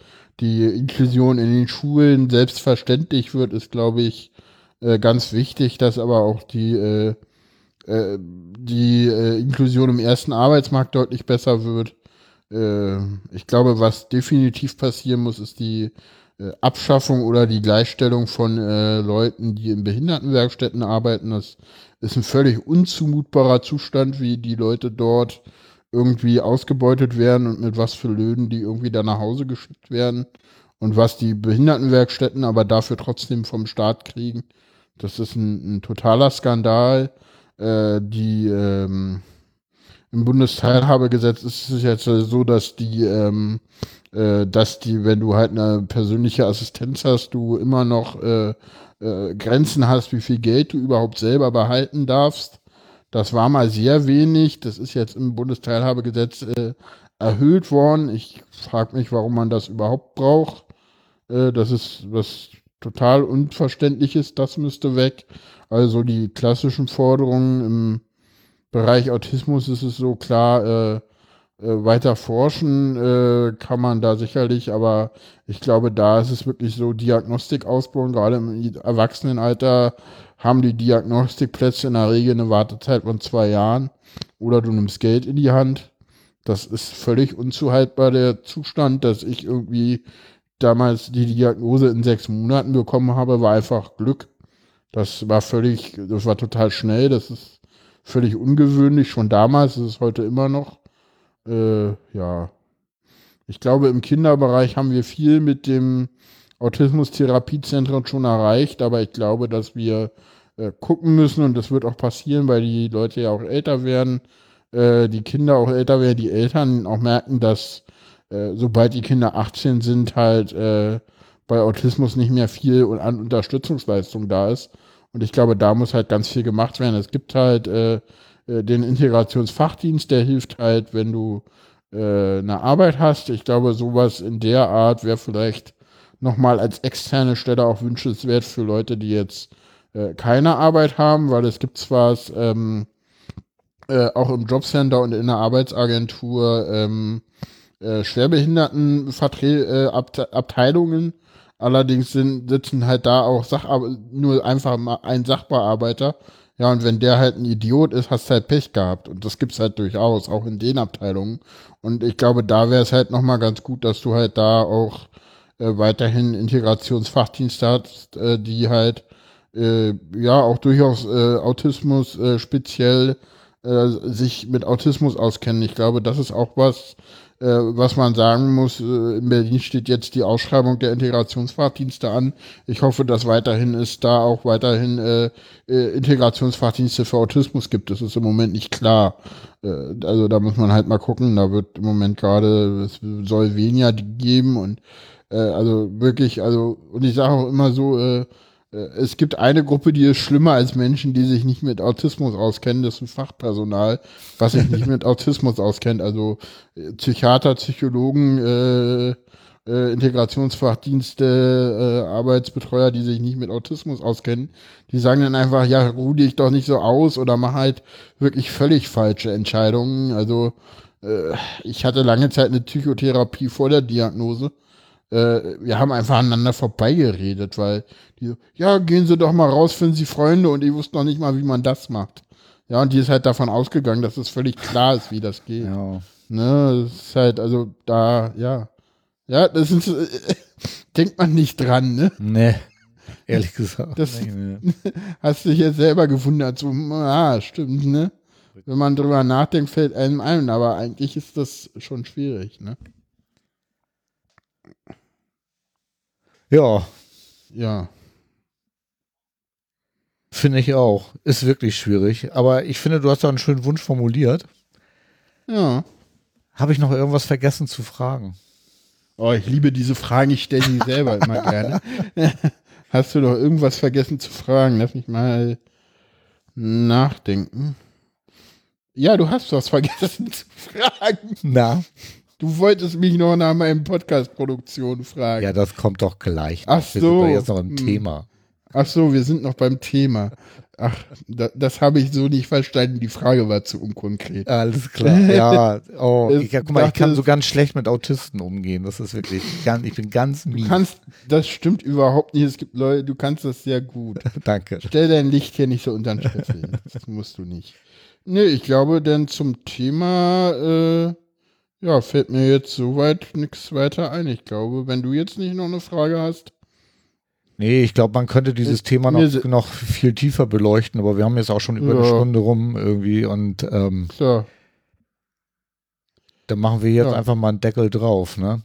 die Inklusion in den Schulen selbstverständlich wird, ist, glaube ich, äh, ganz wichtig, dass aber auch die äh, die äh, Inklusion im ersten Arbeitsmarkt deutlich besser wird. Äh, ich glaube, was definitiv passieren muss, ist die äh, Abschaffung oder die Gleichstellung von äh, Leuten, die in Behindertenwerkstätten arbeiten. Das ist ein völlig unzumutbarer Zustand, wie die Leute dort irgendwie ausgebeutet werden und mit was für Löhnen die irgendwie da nach Hause geschickt werden und was die Behindertenwerkstätten aber dafür trotzdem vom Staat kriegen. Das ist ein, ein totaler Skandal äh, die ähm, im Bundesteilhabegesetz ist es jetzt so, dass die, ähm, äh, dass die, wenn du halt eine persönliche Assistenz hast, du immer noch äh, äh, Grenzen hast, wie viel Geld du überhaupt selber behalten darfst. Das war mal sehr wenig. Das ist jetzt im Bundesteilhabegesetz äh, erhöht worden. Ich frage mich, warum man das überhaupt braucht. Äh, das ist was total Unverständliches. Das müsste weg. Also die klassischen Forderungen im Bereich Autismus ist es so klar, äh, äh, weiter forschen äh, kann man da sicherlich, aber ich glaube, da ist es wirklich so Diagnostik ausbauen, gerade im Erwachsenenalter haben die Diagnostikplätze in der Regel eine Wartezeit von zwei Jahren oder du nimmst Geld in die Hand. Das ist völlig unzuhaltbar, der Zustand, dass ich irgendwie damals die Diagnose in sechs Monaten bekommen habe, war einfach Glück. Das war völlig, das war total schnell, das ist völlig ungewöhnlich, schon damals, das ist heute immer noch. Äh, ja. Ich glaube, im Kinderbereich haben wir viel mit dem Autismus-Therapiezentrum schon erreicht, aber ich glaube, dass wir äh, gucken müssen und das wird auch passieren, weil die Leute ja auch älter werden, äh, die Kinder auch älter werden, die Eltern auch merken, dass äh, sobald die Kinder 18 sind, halt äh, bei Autismus nicht mehr viel an Unterstützungsleistung da ist. Und ich glaube, da muss halt ganz viel gemacht werden. Es gibt halt äh, äh, den Integrationsfachdienst, der hilft halt, wenn du äh, eine Arbeit hast. Ich glaube, sowas in der Art wäre vielleicht nochmal als externe Stelle auch wünschenswert für Leute, die jetzt äh, keine Arbeit haben, weil es gibt zwar ähm, äh, auch im Jobcenter und in der Arbeitsagentur ähm, äh, Schwerbehindertenabteilungen. Äh, Allerdings sind, sitzen halt da auch Sachar nur einfach mal ein Sachbearbeiter. Ja, und wenn der halt ein Idiot ist, hast du halt Pech gehabt. Und das gibt's halt durchaus, auch in den Abteilungen. Und ich glaube, da wäre es halt nochmal ganz gut, dass du halt da auch äh, weiterhin Integrationsfachdienste hast, äh, die halt äh, ja auch durchaus äh, Autismus äh, speziell äh, sich mit Autismus auskennen. Ich glaube, das ist auch was, äh, was man sagen muss. Äh, in Berlin steht jetzt die Ausschreibung der Integrationsfahrdienste an. Ich hoffe, dass weiterhin es da auch weiterhin äh, äh, Integrationsfahrdienste für Autismus gibt. Das ist im Moment nicht klar. Also da muss man halt mal gucken. Da wird im Moment gerade, es soll weniger geben und also wirklich, also und ich sage auch immer so, es gibt eine Gruppe, die ist schlimmer als Menschen, die sich nicht mit Autismus auskennen. Das ist Fachpersonal, was sich nicht mit Autismus auskennt. Also äh, Psychiater, Psychologen, äh, äh, Integrationsfachdienste, äh, Arbeitsbetreuer, die sich nicht mit Autismus auskennen. Die sagen dann einfach, ja, ruh dich doch nicht so aus oder mach halt wirklich völlig falsche Entscheidungen. Also äh, ich hatte lange Zeit eine Psychotherapie vor der Diagnose äh, wir haben einfach aneinander vorbeigeredet, weil die so, ja, gehen Sie doch mal raus, finden Sie Freunde und ich wusste noch nicht mal, wie man das macht. Ja, und die ist halt davon ausgegangen, dass es völlig klar ist, wie das geht. Ja. Ne, das ist halt, also da, ja. Ja, das ist, äh, denkt man nicht dran, ne? Nee, ehrlich gesagt. Das nee. hast du dich jetzt selber gefunden, also, ah, stimmt, ne? Wenn man drüber nachdenkt, fällt einem ein, aber eigentlich ist das schon schwierig, ne? Ja. Ja. Finde ich auch. Ist wirklich schwierig. Aber ich finde, du hast da einen schönen Wunsch formuliert. Ja. Habe ich noch irgendwas vergessen zu fragen? Oh, ich liebe diese Fragen. Ich stelle die selber immer gerne. Hast du noch irgendwas vergessen zu fragen? Lass mich mal nachdenken. Ja, du hast was vergessen zu fragen. Na? Du wolltest mich noch nach meinem Podcast-Produktion fragen. Ja, das kommt doch gleich. Ach so. Wir sind jetzt noch im hm. Thema. Ach so, wir sind noch beim Thema. Ach, da, das habe ich so nicht verstanden. Die Frage war zu unkonkret. Alles klar. Ja, oh, ich, ja, guck mal, ich kann so ganz schlecht mit Autisten umgehen. Das ist wirklich ganz, ich bin ganz mies. Du kannst, das stimmt überhaupt nicht. Es gibt Leute, du kannst das sehr gut. Danke. Stell dein Licht hier nicht so unter den Scheffel. Das musst du nicht. Nee, ich glaube, denn zum Thema, äh, ja, fällt mir jetzt soweit nichts weiter ein. Ich glaube, wenn du jetzt nicht noch eine Frage hast. Nee, ich glaube, man könnte dieses Thema noch, noch viel tiefer beleuchten, aber wir haben jetzt auch schon über ja. eine Stunde rum irgendwie und ähm, ja. dann machen wir jetzt ja. einfach mal einen Deckel drauf, ne?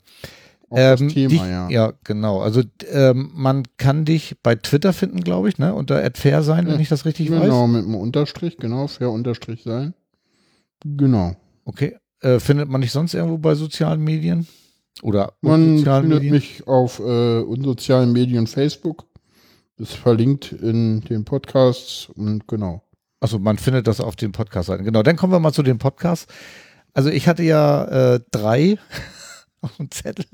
Ähm, Thema, dich, ja. ja, genau. Also ähm, man kann dich bei Twitter finden, glaube ich, ne? Unter fair sein, wenn ich das richtig genau, weiß. Genau, mit einem Unterstrich, genau, fair Unterstrich sein. Genau. Okay. Äh, findet man nicht sonst irgendwo bei sozialen Medien? Oder man findet Medien? mich auf äh, unsozialen Medien Facebook. Ist verlinkt in den Podcasts und genau. Also man findet das auf den Podcast-Seiten. Genau, dann kommen wir mal zu den Podcasts. Also ich hatte ja äh, drei auf dem Zettel.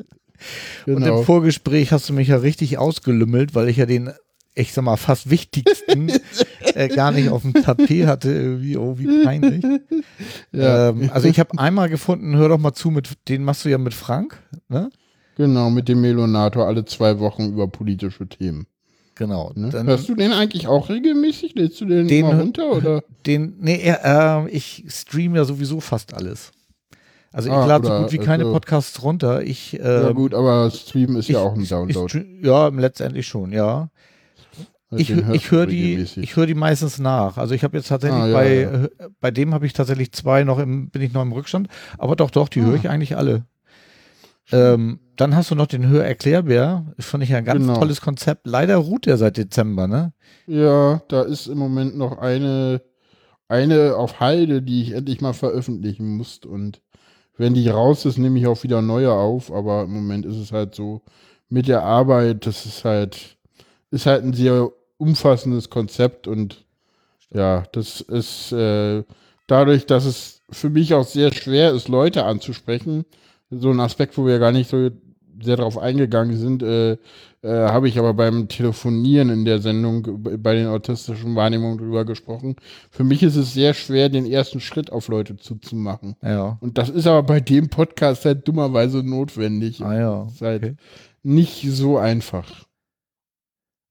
Genau. Und im genau. Vorgespräch hast du mich ja richtig ausgelümmelt, weil ich ja den ich sag mal, fast wichtigsten äh, gar nicht auf dem Tapet hatte. Irgendwie, oh, wie peinlich. Ja. Ähm, also ich habe einmal gefunden, hör doch mal zu, mit den machst du ja mit Frank, ne? Genau, mit dem Melonator alle zwei Wochen über politische Themen. Genau. Ne? Dann, Hörst du den eigentlich auch regelmäßig? Lädst du den, den mal runter? Oder? Den, nee, äh, ich streame ja sowieso fast alles. Also ich ah, lade so gut wie keine also, Podcasts runter. Ich, äh, ja gut, aber Stream ist ich, ja auch ein Download. Ich, ja, letztendlich schon, ja. Ich, ich höre die, ich höre die meistens nach. Also ich habe jetzt tatsächlich ah, ja, bei, ja. Äh, bei dem habe ich tatsächlich zwei noch im, bin ich noch im Rückstand. Aber doch, doch, die ah. höre ich eigentlich alle. Ähm, dann hast du noch den Hörerklärbär. Das fand ich ja ein ganz Genau. tolles Konzept. Leider ruht der seit Dezember, ne? Ja, da ist im Moment noch eine, eine auf Halde, die ich endlich mal veröffentlichen muss. Und wenn die raus ist, nehme ich auch wieder neue auf. Aber im Moment ist es halt so mit der Arbeit, das ist halt, ist halt ein sehr umfassendes Konzept und ja, das ist äh, dadurch, dass es für mich auch sehr schwer ist, Leute anzusprechen, so ein Aspekt, wo wir gar nicht so sehr darauf eingegangen sind, äh, äh, habe ich aber beim Telefonieren in der Sendung bei den autistischen Wahrnehmungen drüber gesprochen. Für mich ist es sehr schwer, den ersten Schritt auf Leute zuzumachen. Ja. Und das ist aber bei dem Podcast halt dummerweise notwendig. Ah ja. ist halt Okay. nicht so einfach.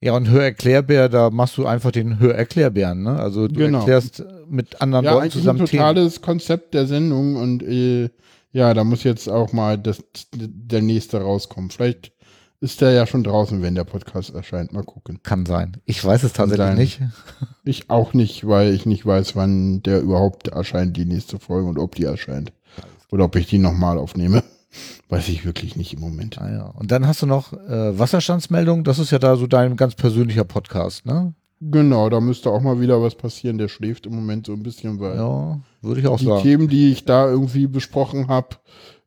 Ja, und Hörerklärbär, da machst du einfach den Hörerklärbären, ne? Also du Genau. erklärst mit anderen Ja, Leuten zusammen ein Themen. totales Konzept der Sendung und äh, ja, da muss jetzt auch mal das, der nächste rauskommen. Vielleicht ist der ja schon draußen, wenn der Podcast erscheint. Mal gucken. Kann sein. Ich weiß es tatsächlich sein. nicht. Ich auch nicht, weil ich nicht weiß, wann der überhaupt erscheint, die nächste Folge und ob die erscheint. Oder ob ich die nochmal aufnehme. Weiß ich wirklich nicht im Moment. Ah ja. Und dann hast du noch äh, Wasserstandsmeldung. Das ist ja da so dein ganz persönlicher Podcast, ne? Genau, da müsste auch mal wieder was passieren. Der schläft im Moment so ein bisschen, weil Ja, würde ich auch die sagen. Themen, die ich da irgendwie besprochen habe,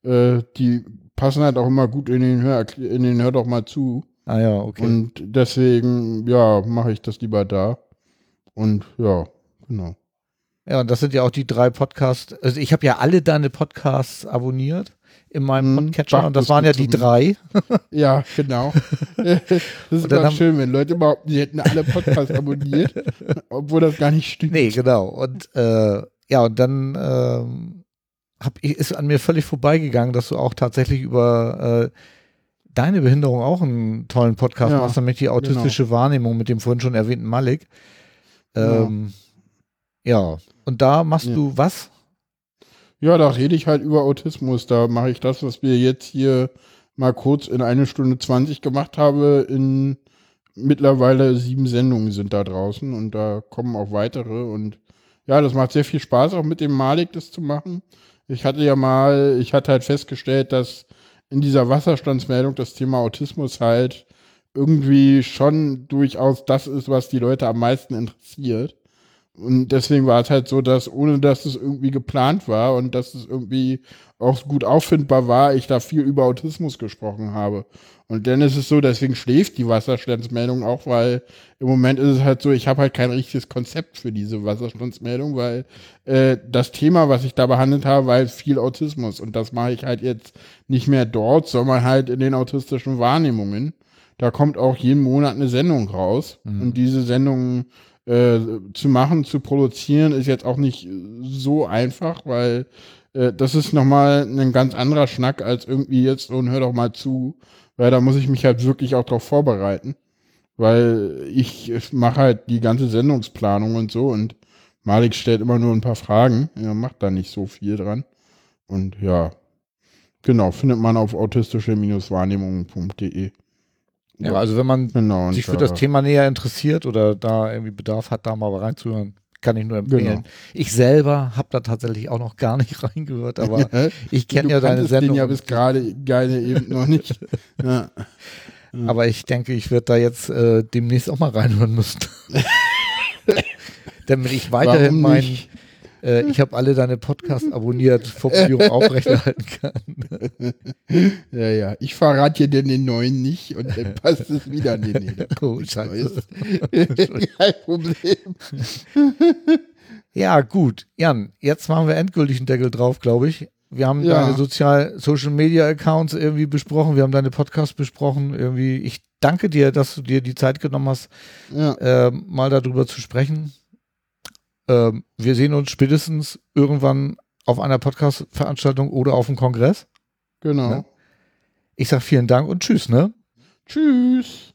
äh, die passen halt auch immer gut in den Hör, in den Hör doch mal zu. Ah ja, okay. Und deswegen, ja, mache ich das lieber da. Und ja, genau. Ja, und das sind ja auch die drei Podcasts. Also ich habe ja alle deine Podcasts abonniert in meinem Hm, Podcatcher und das waren ja die drei. Ja, genau. das ist immer schön, wenn Leute behaupten, sie hätten alle Podcasts abonniert, obwohl das gar nicht stimmt. Nee, genau. Und äh, ja, und dann ähm, hab ist an mir völlig vorbeigegangen, dass du auch tatsächlich über äh, deine Behinderung auch einen tollen Podcast Ja, machst, nämlich die autistische Wahrnehmung mit dem vorhin schon erwähnten Malik. Ähm, ja, und da machst Ja. du was? Ja, da rede ich halt über Autismus. Da mache ich das, was wir jetzt hier mal kurz in eine Stunde 20 gemacht habe. In mittlerweile sieben Sendungen sind da draußen und da kommen auch weitere. Und ja, das macht sehr viel Spaß, auch mit dem Malik das zu machen. Ich hatte ja mal, ich hatte halt festgestellt, dass in dieser Wasserstandsmeldung das Thema Autismus halt irgendwie schon durchaus das ist, was die Leute am meisten interessiert. Und deswegen war es halt so, dass ohne dass es irgendwie geplant war und dass es irgendwie auch gut auffindbar war, ich da viel über Autismus gesprochen habe. Und dann ist es so, deswegen schläft die Wasserstandsmeldung auch, weil im Moment ist es halt so, ich habe halt kein richtiges Konzept für diese Wasserstandsmeldung, weil äh, das Thema, was ich da behandelt habe, war halt viel Autismus. Und das mache ich halt jetzt nicht mehr dort, sondern halt in den autistischen Wahrnehmungen. Da kommt auch jeden Monat eine Sendung raus. Und diese Sendungen äh, zu machen, zu produzieren, ist jetzt auch nicht so einfach, weil äh, das ist nochmal ein ganz anderer Schnack als irgendwie jetzt ein Hör doch mal zu, weil da muss ich mich halt wirklich auch drauf vorbereiten, weil ich mache halt die ganze Sendungsplanung und so und Malik stellt immer nur ein paar Fragen, er macht da nicht so viel dran und ja, genau, findet man auf autistische-wahrnehmungen.de. Ja, also wenn man Genau. sich für da- das Thema näher interessiert oder da irgendwie Bedarf hat, da mal reinzuhören, kann ich nur empfehlen. Genau. Ich selber habe da tatsächlich auch noch gar nicht reingehört, aber ich kenne ja deine kanntest den Sendung. ja bis gerade gerade eben noch nicht. Ja. Aber ich denke, ich werde da jetzt äh, demnächst auch mal reinhören müssen. Damit ich weiterhin Warum mein? Äh, ich habe alle deine Podcasts abonniert, Funktion aufrechterhalten kann. Ja, ja. Ich verrate dir den neuen nicht und dann passt es wieder. Nee, nee, da Oh, scheiße. Kein Problem. Ja, gut. Jan, jetzt machen wir endgültig einen Deckel drauf, glaube ich. Wir haben Ja. deine Sozial Social Media Accounts irgendwie besprochen, wir haben deine Podcasts besprochen. Irgendwie, ich danke dir, dass du dir die Zeit genommen hast, Ja, ähm, mal darüber zu sprechen. Ähm, wir sehen uns spätestens irgendwann auf einer Podcast-Veranstaltung oder auf dem Kongress. genau. Ne? Ich sag vielen Dank und tschüss, ne? Tschüss.